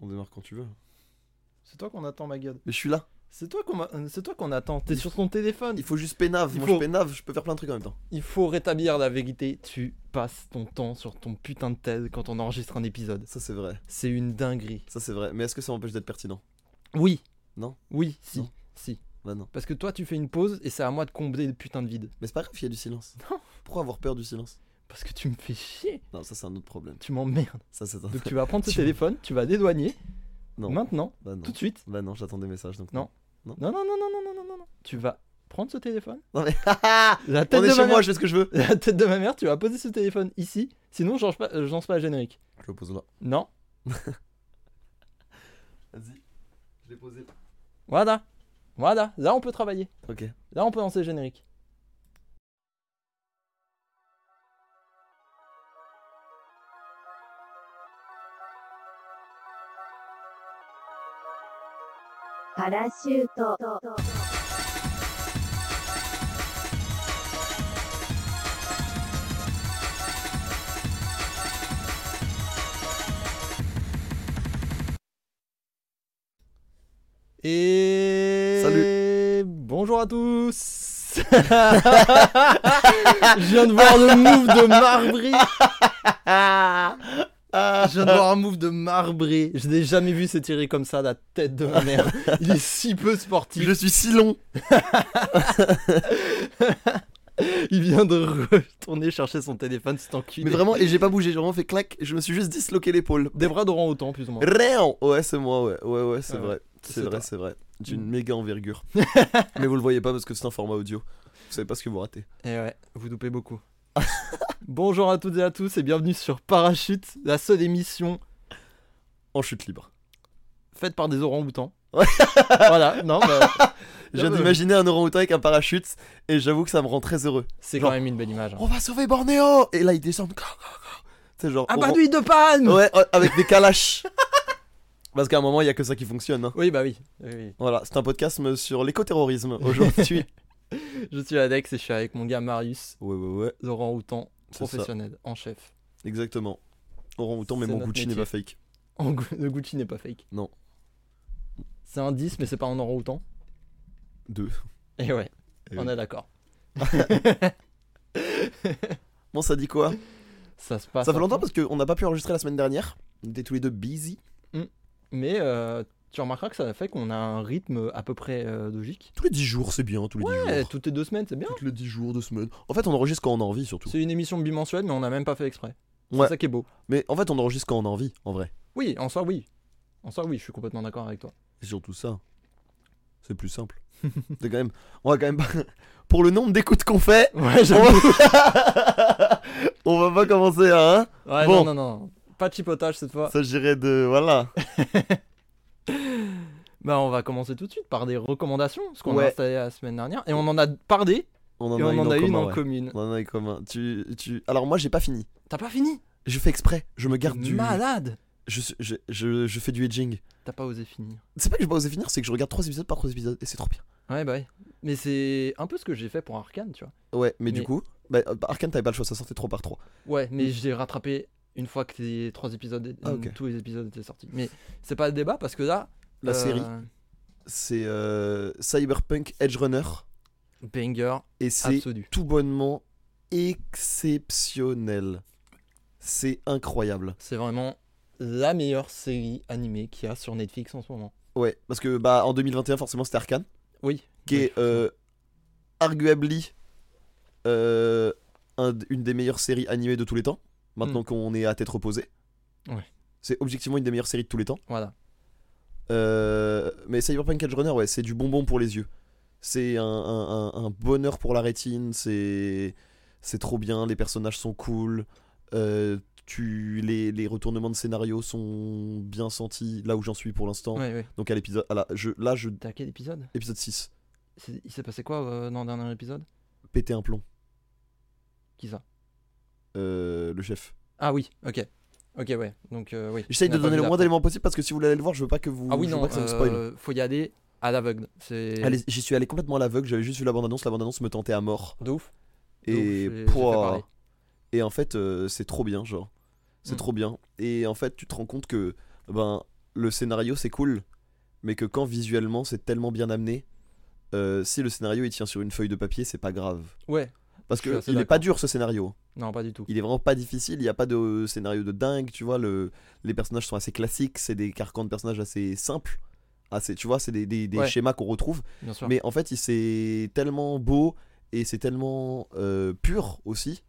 On démarre quand tu veux. C'est toi qu'on attend, ma gueule. Mais je suis là. C'est toi qu'on euh, c'est toi qu'on attend. T'es sur ton téléphone. Il faut juste pénave. Il Moi faut- je pénave, je peux faire plein de trucs en même temps. Il faut rétablir la vérité. Tu passes ton temps sur ton putain de TED quand on enregistre un épisode. Ça c'est vrai. C'est une dinguerie. Ça c'est vrai. Mais est-ce que ça m'empêche d'être pertinent? Oui. Non? Oui, si. Non. Si. Bah non. Parce que toi, tu fais une pause et c'est à moi de combler le putain de vide. Mais c'est pas grave, il y a du silence. Non. Pourquoi avoir peur du silence? Parce que tu me fais chier. Non, ça c'est un autre problème. Tu m'emmerdes. Ça c'est un... Donc tu vas prendre ce téléphone, tu vas dédouaner. Non. Maintenant. Bah, non. Tout de suite. Bah non, j'attends des messages donc. Non. Non. Non non non non non non non. Tu vas prendre ce téléphone. Non mais la tête de ma mère. moi, je fais ce que je veux. La tête de ma mère, tu vas poser ce téléphone ici. Sinon, je lance pas, euh, je lance pas la générique. Je le pose là. Non. Vas-y. Je l'ai posé. Voilà. Voilà. Là, on peut travailler. Ok. Là, on peut lancer le générique. Et Salut. Bonjour à tous. Je viens de voir le move de Marbré. Je viens de voir un move de Marbré. Je n'ai jamais vu s'étirer comme ça la tête de ma mère. Il est si peu sportif. Je suis si long. Il vient de retourner chercher son téléphone, c'est enculé. Mais vraiment, et j'ai pas bougé, j'ai vraiment fait clac, je me suis juste disloqué l'épaule. Des bras d'Oran autant, plus ou moins. Rien Ouais, c'est moi, ouais, ouais, ouais, c'est Ah vrai. C'est C'est vrai, c'est vrai. D'une Mm. méga envergure. Mais vous le voyez pas parce que c'est un format audio. Vous savez pas ce que vous ratez. Et ouais, vous doupez beaucoup. Bonjour à toutes et à tous et bienvenue sur Parachute, la seule émission En chute libre. faite par des orang-outans. Voilà, non, bah, Je viens d'imaginer un orang-outan avec un parachute et j'avoue que ça me rend très heureux. c'est Genre- quand même une belle image. hein. On va sauver Bornéo Et là, ils descendent. C'est genre. Ah on bah de palme Ouais, euh, avec des calaches. Parce qu'à un moment, il y a que ça qui fonctionne. hein. Oui, bah oui. oui, oui. Voilà, c'est un podcast sur l'écoterrorisme aujourd'hui. Je suis Alex et je suis avec mon gars Marius, ouais, ouais, ouais, orang-outan ça. professionnel, en chef. Exactement. Orang-outan, mais C'est mon Gucci n'est pas fake. En Le Gucci n'est pas fake. Non. C'est un 10, mais c'est pas un orang-outan. Deux. Et ouais, Eh on oui. est d'accord. Bon, ça dit quoi? Ça se passe. Ça fait longtemps parce qu'on n'a pas pu enregistrer la semaine dernière. On était tous les deux busy. Mais euh, tu remarqueras que ça fait qu'on a un rythme à peu près euh, logique. Tous les 10 jours, c'est bien, tous les 10 Ouais, jours. toutes les deux semaines, c'est bien. Toutes les 10 jours, deux semaines. En fait, on enregistre quand on a envie, surtout. C'est une émission bimensuelle, mais on n'a même pas fait exprès. C'est Ouais. ça qui est beau. Mais en fait, on enregistre quand on a envie, en vrai. Oui, en soi, oui. En soi, oui, je suis complètement d'accord avec toi. Et surtout ça. C'est plus simple. c'est quand même. On va quand même pas. Pour le nombre d'écoutes qu'on fait, Ouais, on j'avoue. va... on va pas commencer à. Hein Ouais, Bon. non, non, non. Pas de chipotage cette fois. Ça, j'irais de. Voilà. Bah, on va commencer tout de suite par des recommandations, ce qu'on Ouais. a installé la semaine dernière. Et on en a parlé, On en et a on une en en a une en ouais. commune. On en a une commun. Tu, tu... Alors, moi, j'ai pas fini. T'as pas fini? Je fais exprès. Je me garde du. Malade Je, je, je, je fais du edging. T'as pas osé finir. C'est pas que j'ai pas osé finir, c'est que je regarde 3 épisodes par 3 épisodes et c'est trop bien. Ouais, bah ouais. Mais c'est un peu ce que j'ai fait pour Arkane, tu vois. Ouais, mais, du coup, bah, Arkane, t'avais pas le choix, ça sortait 3 par 3. Ouais, mais j'ai rattrapé une fois que les trois épisodes, Ah, tous les épisodes étaient sortis. Mais c'est pas le débat parce que là, La euh, série, c'est euh, Cyberpunk Edge Runner banger et c'est tout bonnement exceptionnel. C'est incroyable. C'est vraiment la meilleure série animée qu'il y a sur Netflix en ce moment. Ouais, parce que bah en 2021 forcément c'était Arkane, Oui. qui Oui, est euh, arguably euh, un une des meilleures séries animées de tous les temps. Maintenant Mm. qu'on est à tête reposée. Ouais. C'est objectivement une des meilleures séries de tous les temps. Voilà. Euh, mais Cyberpunk Edge Runner, ouais, c'est du bonbon pour les yeux. C'est un, un- un- un bonheur pour la rétine. C'est c'est trop bien. Les personnages sont cool. Euh, tu les, les retournements de scénario sont bien sentis là où j'en suis pour l'instant. Ouais, ouais. Donc à l'épisode, je, là je T'as quel épisode? Épisode 6, C'est- Il s'est passé quoi euh, dans le dernier épisode? Péter un plomb. Qui ça? Le chef. Ah oui, ok. Ok, ouais. Donc, euh, oui. J'essaye de donner le moins d'éléments possible parce que si vous voulez aller le voir, je veux pas que vous. Ah oui, non. pas que ça me spoil. euh, faut y aller à l'aveugle. J'y suis allé complètement à l'aveugle. J'avais juste vu la bande annonce. La bande annonce me tentait à mort. de ouf. De Et ouf. Et en fait, euh, c'est trop bien, genre. C'est Mm. trop bien. Et en fait, tu te rends compte que ben le scénario c'est cool, mais que quand visuellement c'est tellement bien amené, euh, si le scénario il tient sur une feuille de papier, c'est pas grave. Ouais, Parce Je suis que assez il est pas dur ce scénario. Non, pas du tout. Il est vraiment pas difficile, il n'y a pas de scénario de dingue, tu vois, le, les personnages sont assez classiques, c'est des carcans de personnages assez simples, assez, tu vois, c'est des, des- des Ouais. schémas qu'on retrouve, Bien sûr. mais en fait c'est tellement beau et c'est tellement euh, pur aussi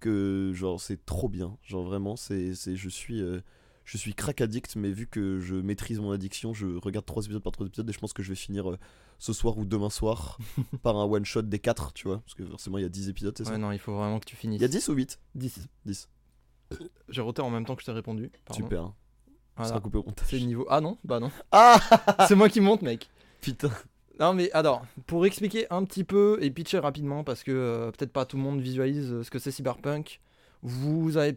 que genre c'est trop bien, genre vraiment c'est, c'est je suis euh, je suis crack addict, mais vu que je maîtrise mon addiction, je regarde trois épisodes par trois épisodes et je pense que je vais finir euh, ce soir ou demain soir par un one shot des 4 tu vois, parce que forcément il y a 10 épisodes, c'est ça Ouais, non, il faut vraiment que tu finisses. Il y a 10 ou 8 10. 10. J'ai roté en même temps que je t'ai répondu. pardon. Super. Ça Voilà. sera coupé au montage. C'est le niveau. Ah non, bah non. Ah c'est moi qui monte, mec. Putain. Non mais alors, pour expliquer un petit peu et pitcher rapidement, parce que euh, peut-être pas tout le monde visualise euh, ce que c'est Cyberpunk, vous avez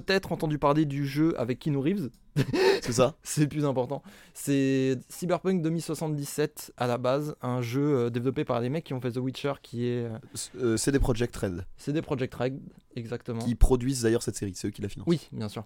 peut-être entendu parler du jeu avec Keanu Reeves, C'est ça c'est plus important. C'est Cyberpunk 2077 à la base, un jeu euh, développé par les mecs qui ont fait The Witcher, qui est euh, Euh, C'est des Project Red CD Projekt Red, exactement. qui produisent d'ailleurs cette série, c'est eux qui la financent. Oui, bien sûr.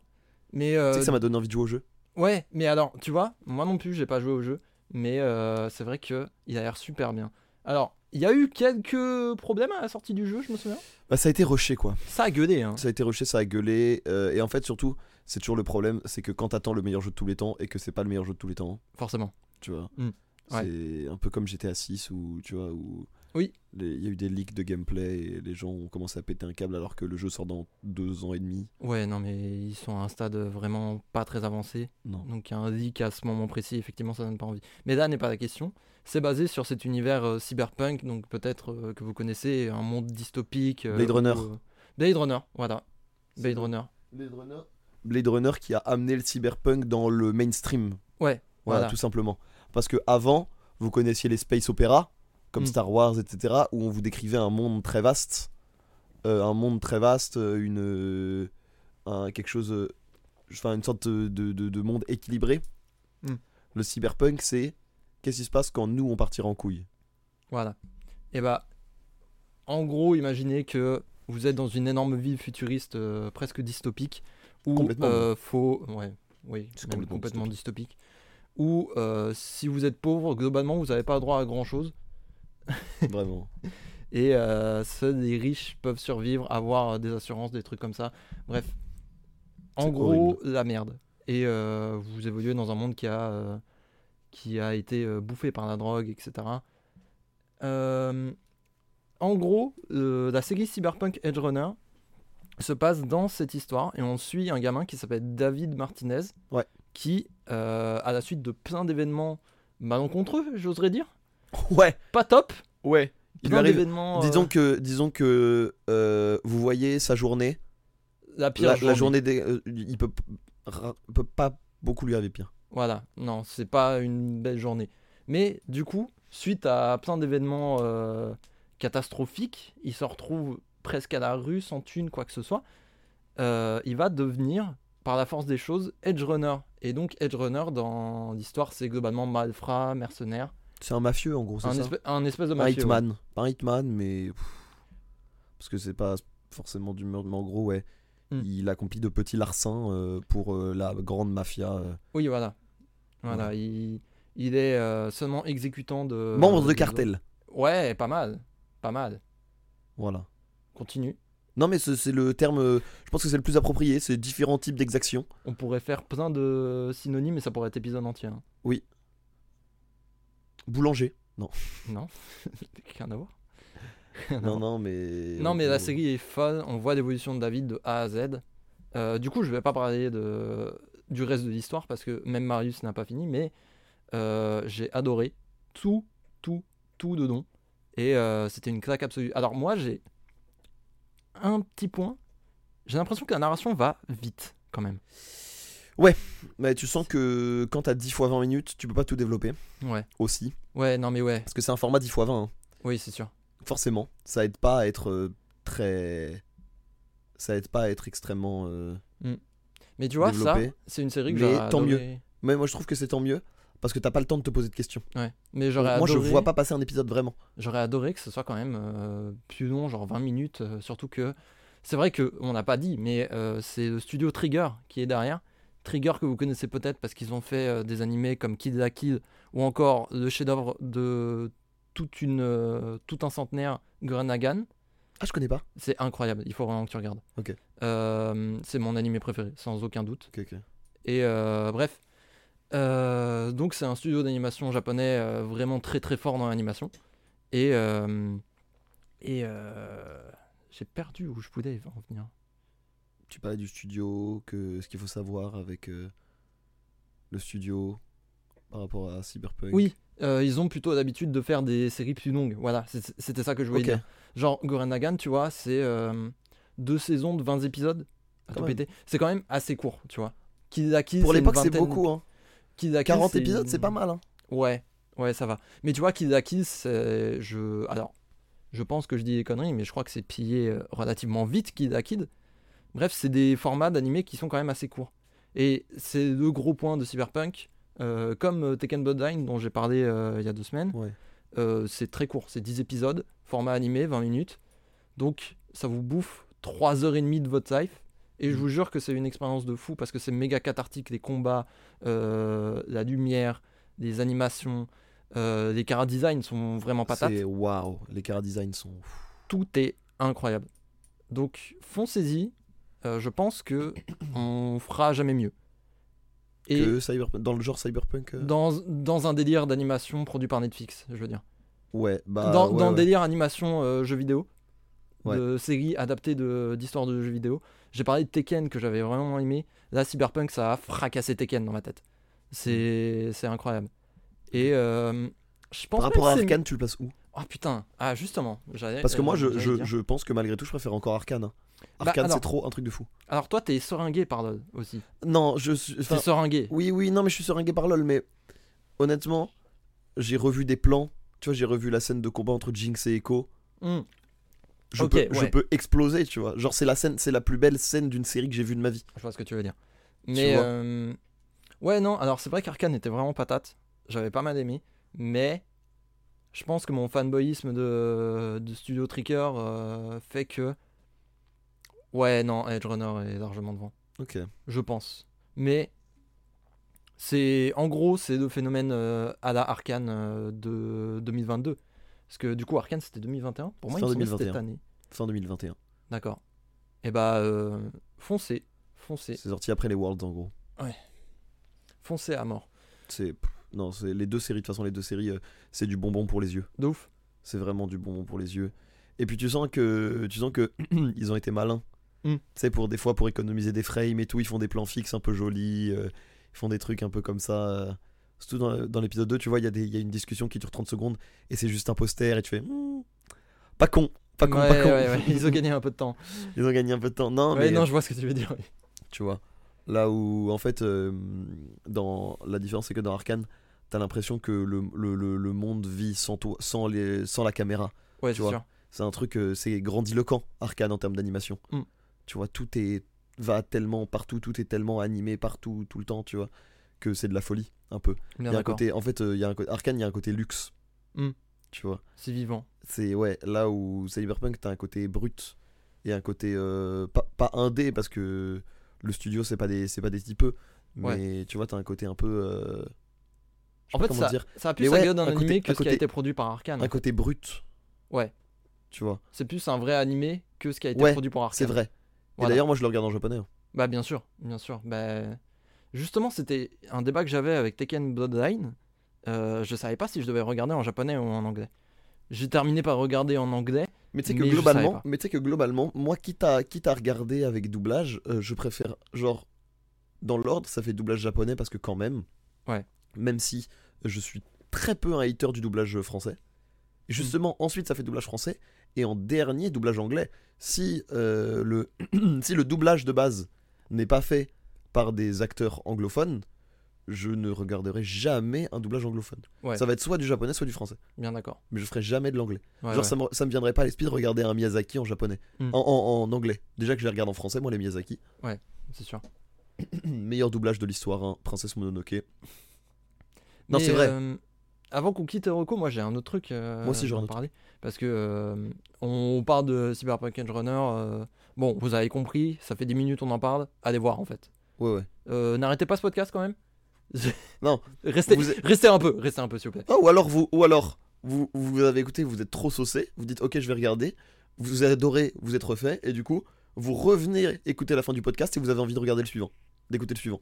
Mais Tu sais que ça m'a donné envie de jouer au jeu Ouais, mais alors, tu vois, moi non plus, j'ai pas joué au jeu, mais euh, c'est vrai que il a l'air super bien. Alors, il y a eu quelques problèmes à la sortie du jeu, je me souviens. Bah ça a été rushé quoi. Ça a gueulé, hein. Ça a été rushé, ça a gueulé. euh, et en fait surtout, c'est toujours le problème, c'est que quand t'attends le meilleur jeu de tous les temps et que c'est pas le meilleur jeu de tous les temps, Forcément. tu vois. Mm. Ouais. C'est un peu comme GTA 6 où tu vois où Oui. il y a eu des leaks de gameplay et les gens ont commencé à péter un câble alors que le jeu sort dans deux ans et demi. Ouais, non, mais ils sont à un stade vraiment pas très avancé. Non. Donc, il y a un leak à ce moment précis, effectivement, ça donne pas envie. Mais là n'est pas la question. C'est basé sur cet univers euh, cyberpunk, donc peut-être euh, que vous connaissez, un monde dystopique. euh, Blade Runner. où, euh, Blade Runner, voilà. Blade Runner. Blade Runner. Blade Runner qui a amené le cyberpunk dans le mainstream. Ouais, Voilà, Voilà. tout simplement. Parce que avant, vous connaissiez les space opéras, comme Mm. Star Wars, etc., où on vous décrivait un monde très vaste, Euh, un monde très vaste, euh, une, euh, un- quelque chose, enfin une sorte de, de- de- de monde équilibré. Mm. Le cyberpunk, c'est qu'est-ce qui se passe quand nous on partira en couille? Voilà. Et bah, en gros, imaginez que vous êtes dans une énorme ville futuriste euh, presque dystopique où euh, faut, ouais, oui, complètement complètement dystopique. Où euh, si vous êtes pauvre, globalement, vous n'avez pas droit à grand chose. Vraiment. Et euh, seuls les riches peuvent survivre, avoir des assurances, des trucs comme ça. Bref, en gros, horrible. la merde. Et euh, vous évoluez dans un monde qui a, euh, qui a été euh, bouffé par la drogue, etc. En gros, la série Cyberpunk Edge Runner se passe dans cette histoire et on suit un gamin qui s'appelle David Martinez, Ouais. qui, à la suite de plein d'événements malencontreux, j'oserais dire, Ouais, pas top, ouais. Il plein arrive. d'événements. euh, Disons que, disons que euh, vous voyez sa journée, la pire la, la journée. journée, des, euh, il peut, ra- peut pas beaucoup lui arriver pire. Voilà, non, c'est pas une belle journée. Mais du coup, suite à plein d'événements euh, catastrophiques, il se retrouve presque à la rue, sans thune, quoi que ce soit. Euh, il va devenir, par la force des choses, Edge Runner. Et donc, Edge Runner, dans l'histoire, c'est globalement malfrat, mercenaire. C'est un mafieux en gros, c'est Un, ça espèce- un espèce de Un mafieux. ouais. hitman. Pas un hitman, mais. Parce que c'est pas forcément du meurtre, mais en gros, ouais. Hmm. Il accomplit de petits larcins euh, pour euh, la grande mafia. euh. Oui, voilà. Voilà, il, il est seulement exécutant de. Membre de cartel. Ouais, pas mal. Pas mal. Voilà. Continue. Non, mais c'est le terme. je pense que c'est le plus approprié. C'est différents types d'exactions. On pourrait faire plein de synonymes et ça pourrait être épisode entier. hein. Boulanger. Non. Non Rien à voir. non, non, mais. Non, mais la gros, série est folle. On voit l'évolution de David de A à Z. Euh, du coup, je vais pas parler de... du reste de l'histoire parce que même Marius n'a pas fini, mais euh, j'ai adoré tout, tout, tout dedans. Et euh, c'était une claque absolue. Alors, moi, j'ai un petit point. J'ai l'impression que la narration va vite quand même. Mais tu sens que quand t'as 10 fois 20 minutes, tu peux pas tout développer Ouais. aussi. Ouais, non, mais ouais. Parce que c'est un format 10 fois 20. hein. Oui, c'est sûr. Forcément. Ça aide pas à être euh, très. Ça aide pas à être extrêmement. euh, Mais tu vois, ça, c'est une série que Mais j'aurais tant mieux. adoré. Mais moi je trouve que c'est tant mieux. Parce que t'as pas le temps de te poser de questions. Ouais. Mais j'aurais Moi je vois pas passer un épisode vraiment. J'aurais adoré que ce soit quand même euh, plus long, genre 20 minutes, euh, surtout que c'est vrai que on n'a pas dit, mais euh, c'est le studio Trigger qui est derrière. Trigger que vous connaissez peut-être parce qu'ils ont fait euh, des animés comme Kid la Kill ou encore le chef-d'œuvre de toute une, euh, tout un centenaire, Gurren Lagann. Ah, je connais pas. C'est incroyable, il faut vraiment que tu regardes. Ok. Euh, c'est mon animé préféré, sans aucun doute. Et euh, bref. Euh, donc c'est un studio d'animation japonais vraiment très très fort dans l'animation. Et, et j'ai perdu où je voulais en venir. Tu parlais du studio, que ce qu'il faut savoir avec euh, le studio par rapport à Cyberpunk. Oui, euh, ils ont plutôt l'habitude de faire des séries plus longues. Voilà, c'était ça que je voulais dire. Genre Gurren Lagann, tu vois, c'est euh, deux saisons de 20 épisodes. à. C'est quand même assez court, tu vois. Kill, Pour l'époque, c'est beaucoup. Hein. Kill, 40 c'est épisodes, c'est pas mal. Hein. Ouais, ouais, ça va. Mais tu vois, c'est. Je... Alors, je pense que je dis des conneries, mais je crois que c'est pillé relativement vite, Kill. Bref, c'est des formats d'animés qui sont quand même assez courts. Et c'est le gros point de Cyberpunk. euh, comme euh, Tekken Bloodline, dont j'ai parlé euh, il y a deux semaines, Ouais. c'est très court, c'est 10 épisodes, format animé, 20 minutes. Donc, ça vous bouffe 3h30 de votre life. Et je Mm. vous jure que c'est une expérience de fou parce que c'est méga cathartique, les combats, euh, la lumière, les animations, euh, les cara design sont vraiment patates. C'est waouh. Les cara design sont. Tout est incroyable. Donc foncez-y. Euh, je pense que on fera jamais mieux. Et Que dans le genre Cyberpunk. euh, dans, dans un délire d'animation produit par Netflix, je veux dire. Ouais, bah. dans ouais, dans le délire animation euh, jeux vidéo, Ouais. de séries adaptées de- d'histoires de, jeux vidéo. J'ai parlé de Tekken que j'avais vraiment aimé. Là, Cyberpunk, ça a fracassé Tekken dans ma tête. C'est c'est incroyable. Et euh, je pense Par rapport à Arkane, tu le places où? Ah putain, ah justement. Parce que moi, je, je, je pense que malgré tout, je préfère encore Arkane. hein. Bah, Arkane, alors- c'est trop un truc de fou. Alors toi, t'es seringué par LoL aussi. Non, je suis. T'es seringué. oui, oui, non, mais je suis seringué par LoL, mais honnêtement, j'ai revu des plans. Tu vois, j'ai revu la scène de combat entre Jinx et Echo. Hmm. Je, peux, je peux exploser, tu vois. Genre, c'est la scène, c'est la plus belle scène d'une série que j'ai vue de ma vie. Je vois ce que tu veux dire. Mais euh, ouais, non. Alors c'est vrai qu'Arkane était vraiment patate. J'avais pas mal aimé, mais je pense que mon fanboyisme de, de Studio Tricker euh, fait que ouais, non, Edge Runner est largement devant. Ok. Je pense. Mais c'est en gros c'est le phénomène euh, à la Arkane euh, de 2022. Parce que du coup Arkane c'était 2021. Pour moi Fin il c'était 2021. cette année. Fin 2021. D'accord. Et bah euh, foncez, foncez, C'est sorti après les Worlds, en gros. foncez à mort. C'est. Non, c'est les deux séries. De toute façon, les deux séries, euh, c'est du bonbon pour les yeux. De ouf. C'est vraiment du bonbon pour les yeux. Et puis tu sens que tu sens que ils ont été malins. Mm. Tu sais pour des fois pour économiser des frames et tout, ils font des plans fixes un peu jolis, euh, ils font des trucs un peu comme ça. euh. Surtout dans, dans l'épisode 2, tu vois, il y, y a une discussion qui dure 30 secondes et c'est juste un poster et tu fais Hmm, pas con, pas con, Ouais, pas con. ouais, ouais, Ils ont gagné un peu de temps. Ils ont gagné un peu de temps. Non, mais non, je vois ce que tu veux dire. oui. tu vois, là où en fait euh, dans la différence c'est que dans Arkane, t'as l'impression que le, le, le- le monde vit sans toi, sans les sans la caméra. Ouais, Tu c'est vois. C'est un truc, euh, c'est grandiloquent, Arkane en termes d'animation. Mm. Tu vois, tout est va tellement partout, tout est tellement animé partout, tout le temps, tu vois, que c'est de la folie, un peu. Il Bien y a un côté, en fait, euh, il y a un côté, Arkane, il y a un côté luxe. Mm. Tu vois, C'est vivant. c'est ouais, là où Cyberpunk, t'as un côté brut et un côté euh, pas, pas indé parce que le studio c'est pas des c'est pas des typeux, mais tu vois, t'as un côté un peu euh, En fait, comment ça, dire, ça a plus ouais, gueule d'un animé que ce qui a été produit par Arkane. un côté brut. Ouais. Tu vois, C'est plus un vrai animé que ce qui a été Ouais, produit par Arkane. c'est vrai. Et d'ailleurs, moi je le regarde en japonais. hein. Bah bien sûr, bien sûr. Bah, justement, c'était un débat que j'avais avec Tekken Bloodline. Euh, je savais pas si je devais regarder en japonais ou en anglais. J'ai terminé par regarder en anglais. Mais tu sais que Mais globalement, mais que globalement, moi quitte à quitte à regarder avec doublage, euh, je préfère genre dans l'ordre, ça fait doublage japonais parce que quand même, Ouais. même si je suis très peu un hater du doublage français, justement ensuite ça fait doublage français et en dernier doublage anglais. Si euh, le si le doublage de base n'est pas fait par des acteurs anglophones, je ne regarderai jamais un doublage anglophone. Ouais. Ça va être soit du japonais, soit du français. Bien d'accord. Mais je ferai jamais de l'anglais. Ouais, Genre, ouais. Ça, me, ça me viendrait pas à l'esprit de regarder un Miyazaki en japonais. Hmm. En, en- en anglais. Déjà que je les regarde en français, moi, les Miyazaki. C'est sûr. Meilleur doublage de l'histoire, hein, Princesse Mononoke. Non, c'est vrai. euh, avant qu'on quitte Rocco, moi j'ai un autre truc. euh, Moi aussi, parler. Parce que euh, on parle de Cyberpunk Edge Runner. euh, bon, vous avez compris, ça fait 10 minutes on en parle. Allez voir en fait. Ouais, ouais. Euh, N'arrêtez pas ce podcast quand même. Non. Restez, Vous restez un peu, restez un peu s'il vous plaît. Ah, ou alors vous, ou alors vous, vous avez écouté, vous êtes trop saucé, vous dites ok je vais regarder, vous adorez, vous êtes refait, et du coup vous revenez écouter la fin du podcast et vous avez envie de regarder le suivant, d'écouter le suivant.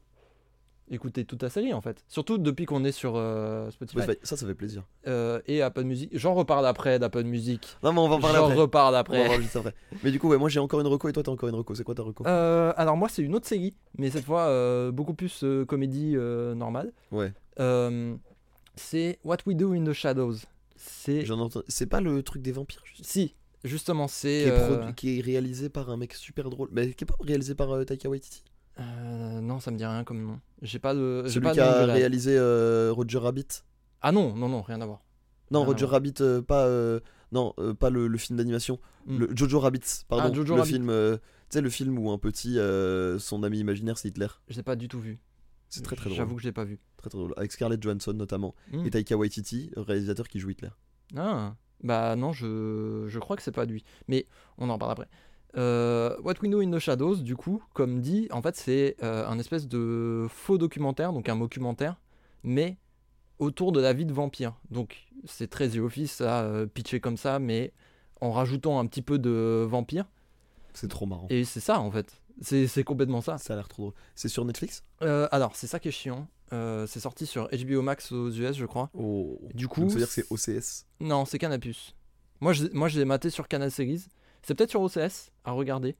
Écoutez toute la série en fait. Surtout depuis qu'on est sur euh, Spotify Ouais, ça, ça fait plaisir. Euh, et Apple Music. J'en reparle après d'Apple Music. Non mais on va en parler J'en après. reparle On va en après. parler juste après. Mais du coup ouais moi j'ai encore une reco et toi t'as encore une reco. C'est quoi ta reco? Euh, alors moi c'est une autre série, mais cette fois euh, beaucoup plus euh, comédie normale. Ouais. C'est What We Do in the Shadows. C'est J'en entends. C'est pas le truc des vampires juste? Si justement qui c'est est, euh, produ- qui est réalisé par un mec super drôle, mais qui est pas réalisé par Taika Waititi? Euh, non ça me dit rien comme nom. J'ai pas de. Celui pas qui a réalisé euh, Roger Rabbit. Ah non non non rien à voir. Non Rien Roger. Rabbit euh, pas non pas le, le film d'animation. Hmm. Le Jojo Rabbit, pardon. Ah, Jojo le Rabbit. film, tu sais, le film où un petit, son ami imaginaire, c'est Hitler. Je l'ai pas du tout vu. C'est très très drôle. J'avoue que je l'ai pas vu. Très très drôle. Avec Scarlett Johansson notamment. Hmm. Et Taika Waititi, réalisateur qui joue Hitler. Ah, bah non, je, je crois que c'est pas lui. Mais on en parle après. Euh, What We Know in the Shadows, du coup, comme dit, en fait, c'est euh, un espèce de faux documentaire, donc un documentaire, mais autour de la vie de vampire. Donc c'est très The Office, ça, euh, pitché comme ça, mais en rajoutant un petit peu de vampire. C'est trop marrant. Et c'est ça, en fait. C'est complètement ça. Ça a l'air trop drôle. C'est sur Netflix? Alors, c'est ça qui est chiant. C'est sorti sur HBO Max aux US, je crois. Oh. Du coup, Donc ça veut dire que c'est OCS. Non, c'est Canapus. Moi, je, moi, je l'ai maté sur Canal Series. C'est peut-être sur OCS à regarder.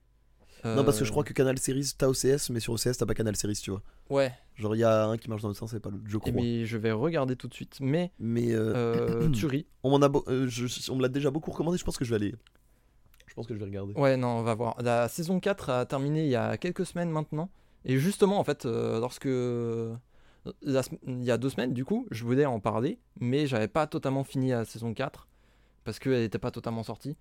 Non, parce que je Euh, crois que Canal Series, t'as OCS, mais sur OCS, t'as pas Canal Series, tu vois. Ouais, Genre, il y a un qui marche dans le sens, c'est pas l'autre, je et crois. mais je vais regarder tout de suite. Mais, Mais euh, euh, Tuerie. on m'en a, euh, je- on me l'a déjà beaucoup recommandé, je pense que je vais aller. Je pense que je vais regarder. Ouais, non, on va voir. La saison 4 a terminé il y a quelques semaines maintenant. Et justement, en fait, euh, lorsque. la il y a deux semaines, du coup, je voulais en parler, mais j'avais pas totalement fini la saison 4 parce qu'elle n'était pas totalement sortie.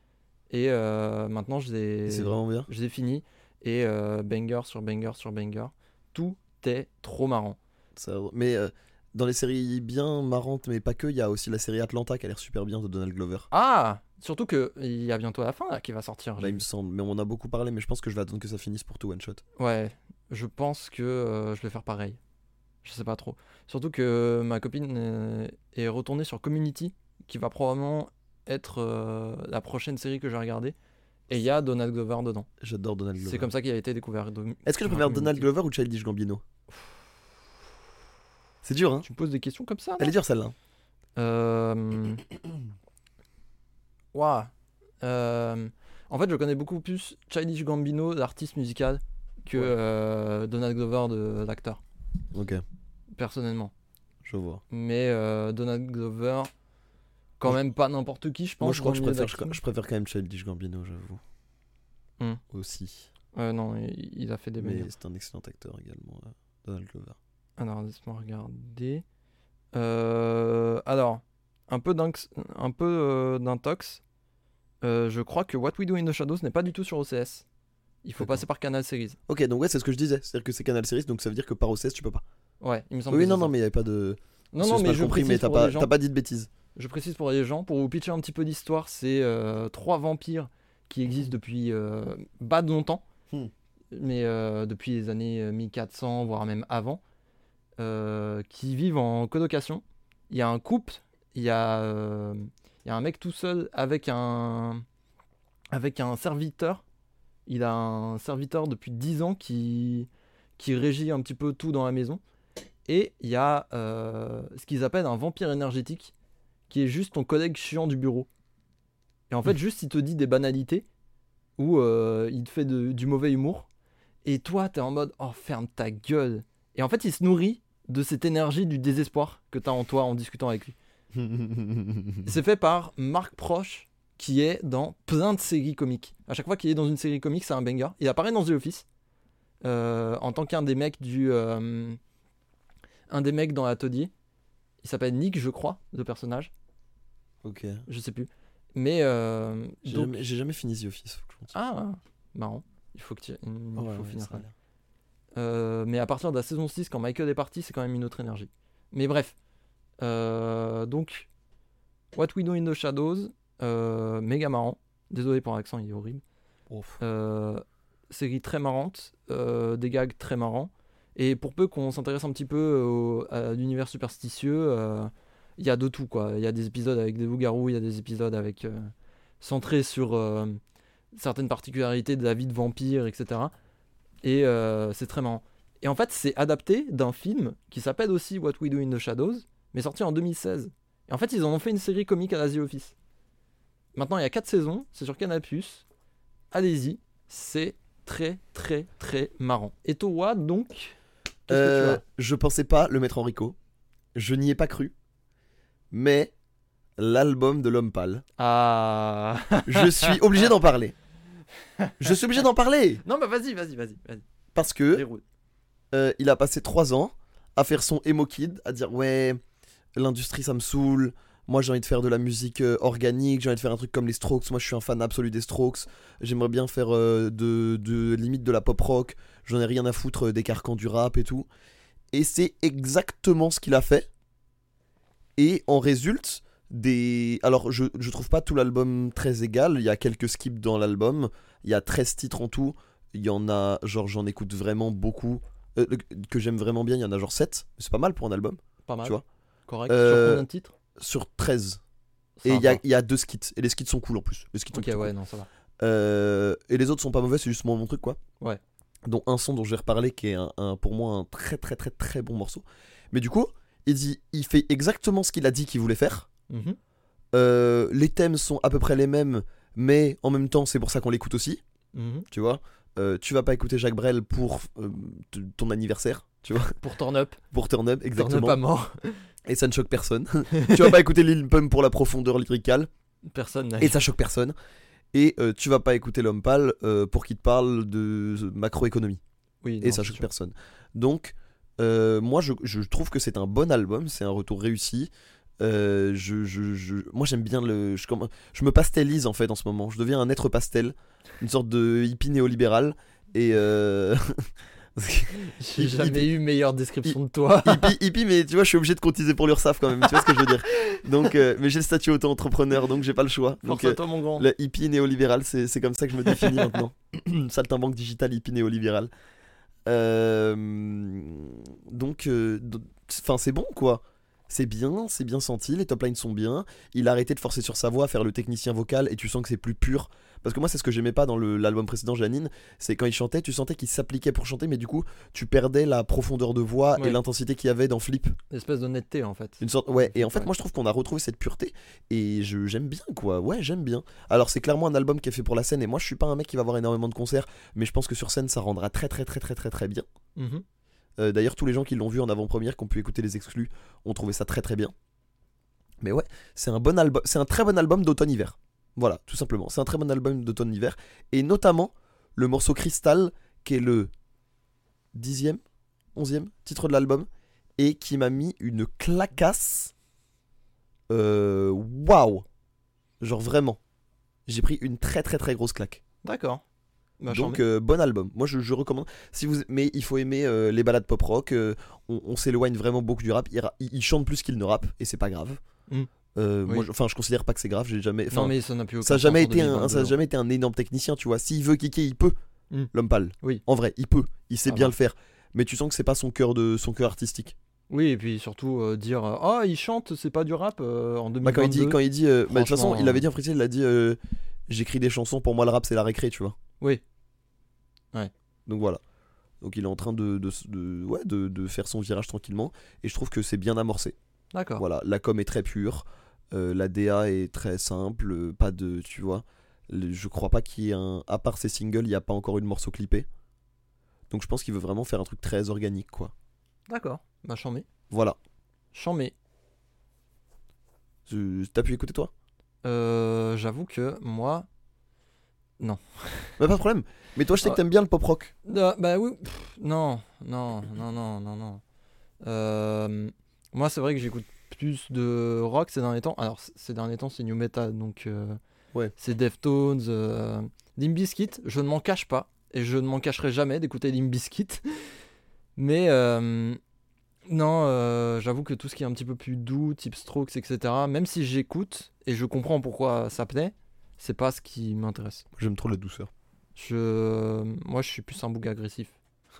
Et euh, maintenant, je l'ai. C'est vraiment bien. Je l'ai fini. Et euh, banger sur banger sur banger. Tout est trop marrant. Ça- Mais euh, dans les séries bien marrantes, mais pas que, il y a aussi la série Atlanta qui a l'air super bien de Donald Glover. Ah Surtout que il y a bientôt la fin là qui va sortir. Là, j'ai il me semble. Mais on en a beaucoup parlé, mais je pense que je vais attendre que ça finisse pour tout one shot. Ouais, je pense que euh, je vais faire pareil. Je sais pas trop. Surtout que ma copine est retournée sur Community, qui va probablement être euh, la prochaine série que je vais regarder. Et il y a Donald Glover dedans. J'adore Donald Glover. C'est comme ça qu'il a été découvert. Est-ce que je préfère. Donald Glover ou Childish Gambino? C'est dur, hein Tu me poses des questions comme ça Elle est dure celle-là. Euh... Euh, En fait, je connais beaucoup plus Childish Gambino, l'artiste musical, que Ouais. euh, Donald Glover, de l'acteur, Ok, personnellement. je vois. Mais euh, Donald Glover, quand même pas n'importe qui, je pense. Moi, je crois que je préfère, je, je préfère quand même Childish Gambino, j'avoue. Hmm. Aussi. Euh, non, il, il a fait des Mais c'est un excellent acteur également, euh, Donald Glover. Alors, laisse-moi regarder. Euh, alors, un peu d'inx- un peu euh, d'intox. Euh, je crois que What We Do in the Shadows n'est pas du tout sur OCS. Il faut passer par Canal Series. Ok, donc ouais, c'est ce que je disais. C'est-à-dire que c'est Canal Series, donc ça veut dire que par OCS, tu peux pas. Ouais, il me semble Oui, que non, non, ça. mais il n'y avait pas de. Non, non, mais je compris, mais t'as pas, pas dit de bêtises. Je précise pour les gens, pour vous pitcher un petit peu d'histoire, c'est euh, trois vampires qui existent depuis euh, bas de longtemps, Hmm. mais euh, depuis les années euh, 1400, voire même avant, euh, qui vivent en colocation. Il y a un couple, il y, a, euh, il y a un mec tout seul avec un, avec un serviteur. Il a un serviteur depuis 10 ans qui, qui régit un petit peu tout dans la maison. Et il y a euh, ce qu'ils appellent un vampire énergétique, qui est juste ton collègue chiant du bureau. Et en fait, juste il te dit des banalités, ou euh, il te fait de- du mauvais humour, et toi, t'es en mode oh ferme ta gueule. Et en fait, il se nourrit de cette énergie du désespoir que t'as en toi en discutant avec lui. C'est fait par Marc Proche, qui est dans plein de séries comiques. À chaque fois qu'il est dans une série comique, c'est un banger. Il apparaît dans The Office euh, en tant qu'un des mecs du, euh, un des mecs dans l'atelier. Il s'appelle Nick, je crois, le personnage. ok. Je sais plus. Mais euh, J'ai donc- jamais, fini The Office. faut que je ah, marrant. Il faut que tu, il Ouais, faut ouais, finir ça. Euh, mais à partir de la saison 6, quand Michael est parti, c'est quand même une autre énergie. Mais bref. Euh, donc, What We Do in the Shadows, méga marrant. Désolé pour l'accent, il est horrible. Série très marrante, des gags très marrants. Et pour peu qu'on s'intéresse un petit peu au- à l'univers superstitieux, euh, il y a de tout quoi. Il y a des épisodes avec des loups-garous, il y a des épisodes avec euh, centrés sur euh, certaines particularités de la vie de vampire, etc. Et euh, c'est très marrant. Et en fait, c'est adapté d'un film qui s'appelle aussi What We Do in the Shadows, mais sorti en 2016. Et en fait, ils en ont fait une série comique à la The Office. Maintenant, il y a 4 saisons, c'est sur Canal+. Allez-y, c'est très très très marrant. Et toi, donc, que Euh, tu as je pensais pas le mettre en Rico. Je n'y ai pas cru. Mais l'album de l'homme pâle, Ah je suis obligé d'en parler. Je suis obligé d'en parler Non, mais vas-y, vas-y, vas-y, vas-y. parce que euh, il a passé trois ans à faire son emo kid, à dire ouais, l'industrie ça me saoule. Moi j'ai envie de faire de la musique euh, organique, j'ai envie de faire un truc comme les Strokes. Moi je suis un fan absolu des Strokes. J'aimerais bien faire euh, de, de limite de la pop rock. J'en ai rien à foutre euh, des carcans du rap et tout. Et c'est exactement ce qu'il a fait. Et en résulte des. Alors je, je trouve pas tout l'album très égal. Il y a quelques skips dans l'album. Il y a 13 titres en tout. Il y en a, genre j'en écoute vraiment beaucoup. Euh, que j'aime vraiment bien, il y en a genre 7. C'est pas mal pour un album. Pas mal. Tu vois Correct. Euh, Sur combien de titres Sur 13. Et il y a, Sympa. il y a deux skits. Et les skits sont cool en plus. Les skits sont Ok, ouais, cool. non, ça va. Euh, et les autres sont pas mauvais, c'est juste mon, mon truc quoi. Ouais. Dont un son dont je vais reparler qui est un, un- pour moi un très très très très bon morceau. Mais du coup, il dit, il fait exactement ce qu'il a dit qu'il voulait faire. Mhm. Euh, les thèmes sont à peu près les mêmes, mais en même temps c'est pour ça qu'on l'écoute aussi. Mhm. Tu vois. Euh, tu vas pas écouter Jacques Brel pour euh, ton anniversaire, tu vois, Pour Turn Up. pour Turn Up Turn Up exactement. à mort. Et ça ne choque personne. tu vas pas écouter Lil Pump pour la profondeur lyricale. Personne. Et ça choque personne. Et euh, tu vas pas écouter l'homme pâle euh, pour qu'il te parle de macroéconomie. Oui, Et non, ça choque personne. Donc, euh, moi, je, je trouve que c'est un bon album. C'est un retour réussi. Euh, je, je- moi, j'aime bien le. Je, me pastélise en fait en ce moment. Je deviens un être pastel. Une sorte de hippie néolibéral. Et. J'ai jamais eu meilleure description de toi. hippie, hippie, mais tu vois, je suis obligé de cotiser pour l'URSAF quand même. Tu vois ce que je veux dire? Donc, euh, mais j'ai le statut auto-entrepreneur, donc j'ai pas le choix. Donc, Force euh, à toi, mon grand. Le hippie néolibéral, c'est comme ça que je me définis maintenant. Saltimbanque digital hippie néolibéral. Euh, donc, euh, enfin, c'est bon quoi. C'est bien, c'est bien senti, les top lines sont bien. Il a arrêté de forcer sur sa voix, à faire le technicien vocal, et tu sens que c'est plus pur. Parce que moi, c'est ce que j'aimais pas dans l'album précédent, Janine. C'est quand il chantait, tu sentais qu'il s'appliquait pour chanter, mais du coup, tu perdais la profondeur de voix Ouais. et l'intensité qu'il y avait dans Flip. Espèce d'honnêteté en fait. Une sorte, ouais, et en fait, Ouais. moi je trouve qu'on a retrouvé cette pureté et j'aime bien quoi. Ouais, j'aime bien. Alors, c'est clairement un album qui est fait pour la scène et moi je suis pas un mec qui va voir énormément de concerts, mais je pense que sur scène ça rendra très très très très très très bien. Mhm. Euh, D'ailleurs, tous les gens qui l'ont vu en avant-première, qui ont pu écouter les exclus, ont trouvé ça très très bien. Mais ouais, c'est un bon album, c'est un très bon album d'automne-hiver. Voilà, tout simplement. C'est un très bon album d'automne-hiver et notamment le morceau Crystal, qui est le dixième, onzième titre de l'album et qui m'a mis une clacasse. Euh, Waouh, genre vraiment, j'ai pris une très très très grosse claque. D'accord. Bah, Donc euh, bon album. Moi je, je recommande. Si vous, mais il faut aimer euh, les balades pop rock. euh, on on s'éloigne vraiment beaucoup du rap. Il, ra- il- il chante plus qu'il ne rappe et c'est pas grave. Mm. Euh, Oui. moi, enfin, je considère pas que c'est grave. J'ai jamais. enfin, non, mais ça n'a plus aucun ça a jamais été un, 2022, ça a jamais été un énorme technicien, tu vois. S'il veut kicker, il peut. Mm. L'homme pâle. Oui. En vrai, il peut. Il sait Ah bien le faire. Mais tu sens que c'est pas son cœur de son cœur artistique. Oui, et puis surtout euh, dire euh, Ah, il chante, c'est pas du rap euh, en 2022. Bah, quand il dit, quand il dit, bah, de toute façon, il avait dit en il a dit, j'écris des chansons. Pour moi, le rap, c'est la récré, tu vois. Oui. Ouais. Donc voilà. Donc il est en train de, de, de- ouais, de, de faire son virage tranquillement. Et je trouve que c'est bien amorcé. D'accord. Voilà, la com est très pure. Euh, la DA est très simple. euh, Pas de. Tu vois. Je crois pas qu'il y ait un. À part ses singles, il n'y a pas encore eu de morceau clippé. Donc je pense qu'il veut vraiment faire un truc très organique, quoi. D'accord. Bah, chambé. Voilà. Chambé. T'as pu écouter toi? Euh, J'avoue que moi. Bah, Pas de problème. Mais toi, je sais que t'aimes bien le pop rock. Euh, bah oui. pff, non, non, non, non, non, non. Euh, moi, c'est vrai que j'écoute plus de rock ces derniers temps. Alors, ces derniers temps, c'est New Metal, donc euh, Ouais. c'est Deftones, euh, Limp Bizkit. Je ne m'en cache pas, et je ne m'en cacherai jamais d'écouter Limp Bizkit. Mais euh, non, euh, j'avoue que tout ce qui est un petit peu plus doux, type Strokes, etc., même si j'écoute et je comprends pourquoi ça plaît, c'est pas ce qui m'intéresse. J'aime trop la douceur. Je, moi, je suis plus un bouc agressif.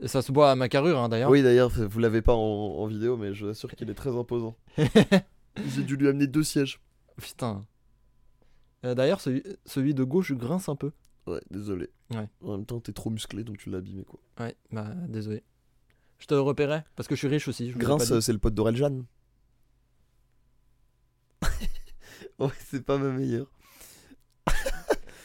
Et ça se boit à ma carrure, hein, d'ailleurs. Oui, d'ailleurs, vous l'avez pas en, en vidéo, mais je vous assure qu'il est très imposant. J'ai dû lui amener deux sièges. Putain. Euh, d'ailleurs, celui, celui de gauche grince un peu. Ouais, désolé. Ouais. En même temps, t'es trop musclé, donc tu l'as abîmé, quoi. Ouais, bah désolé. Je te repérais parce que je suis riche aussi. je Grince, c'est le pote d'Aurel ouais, c'est pas ma meilleure.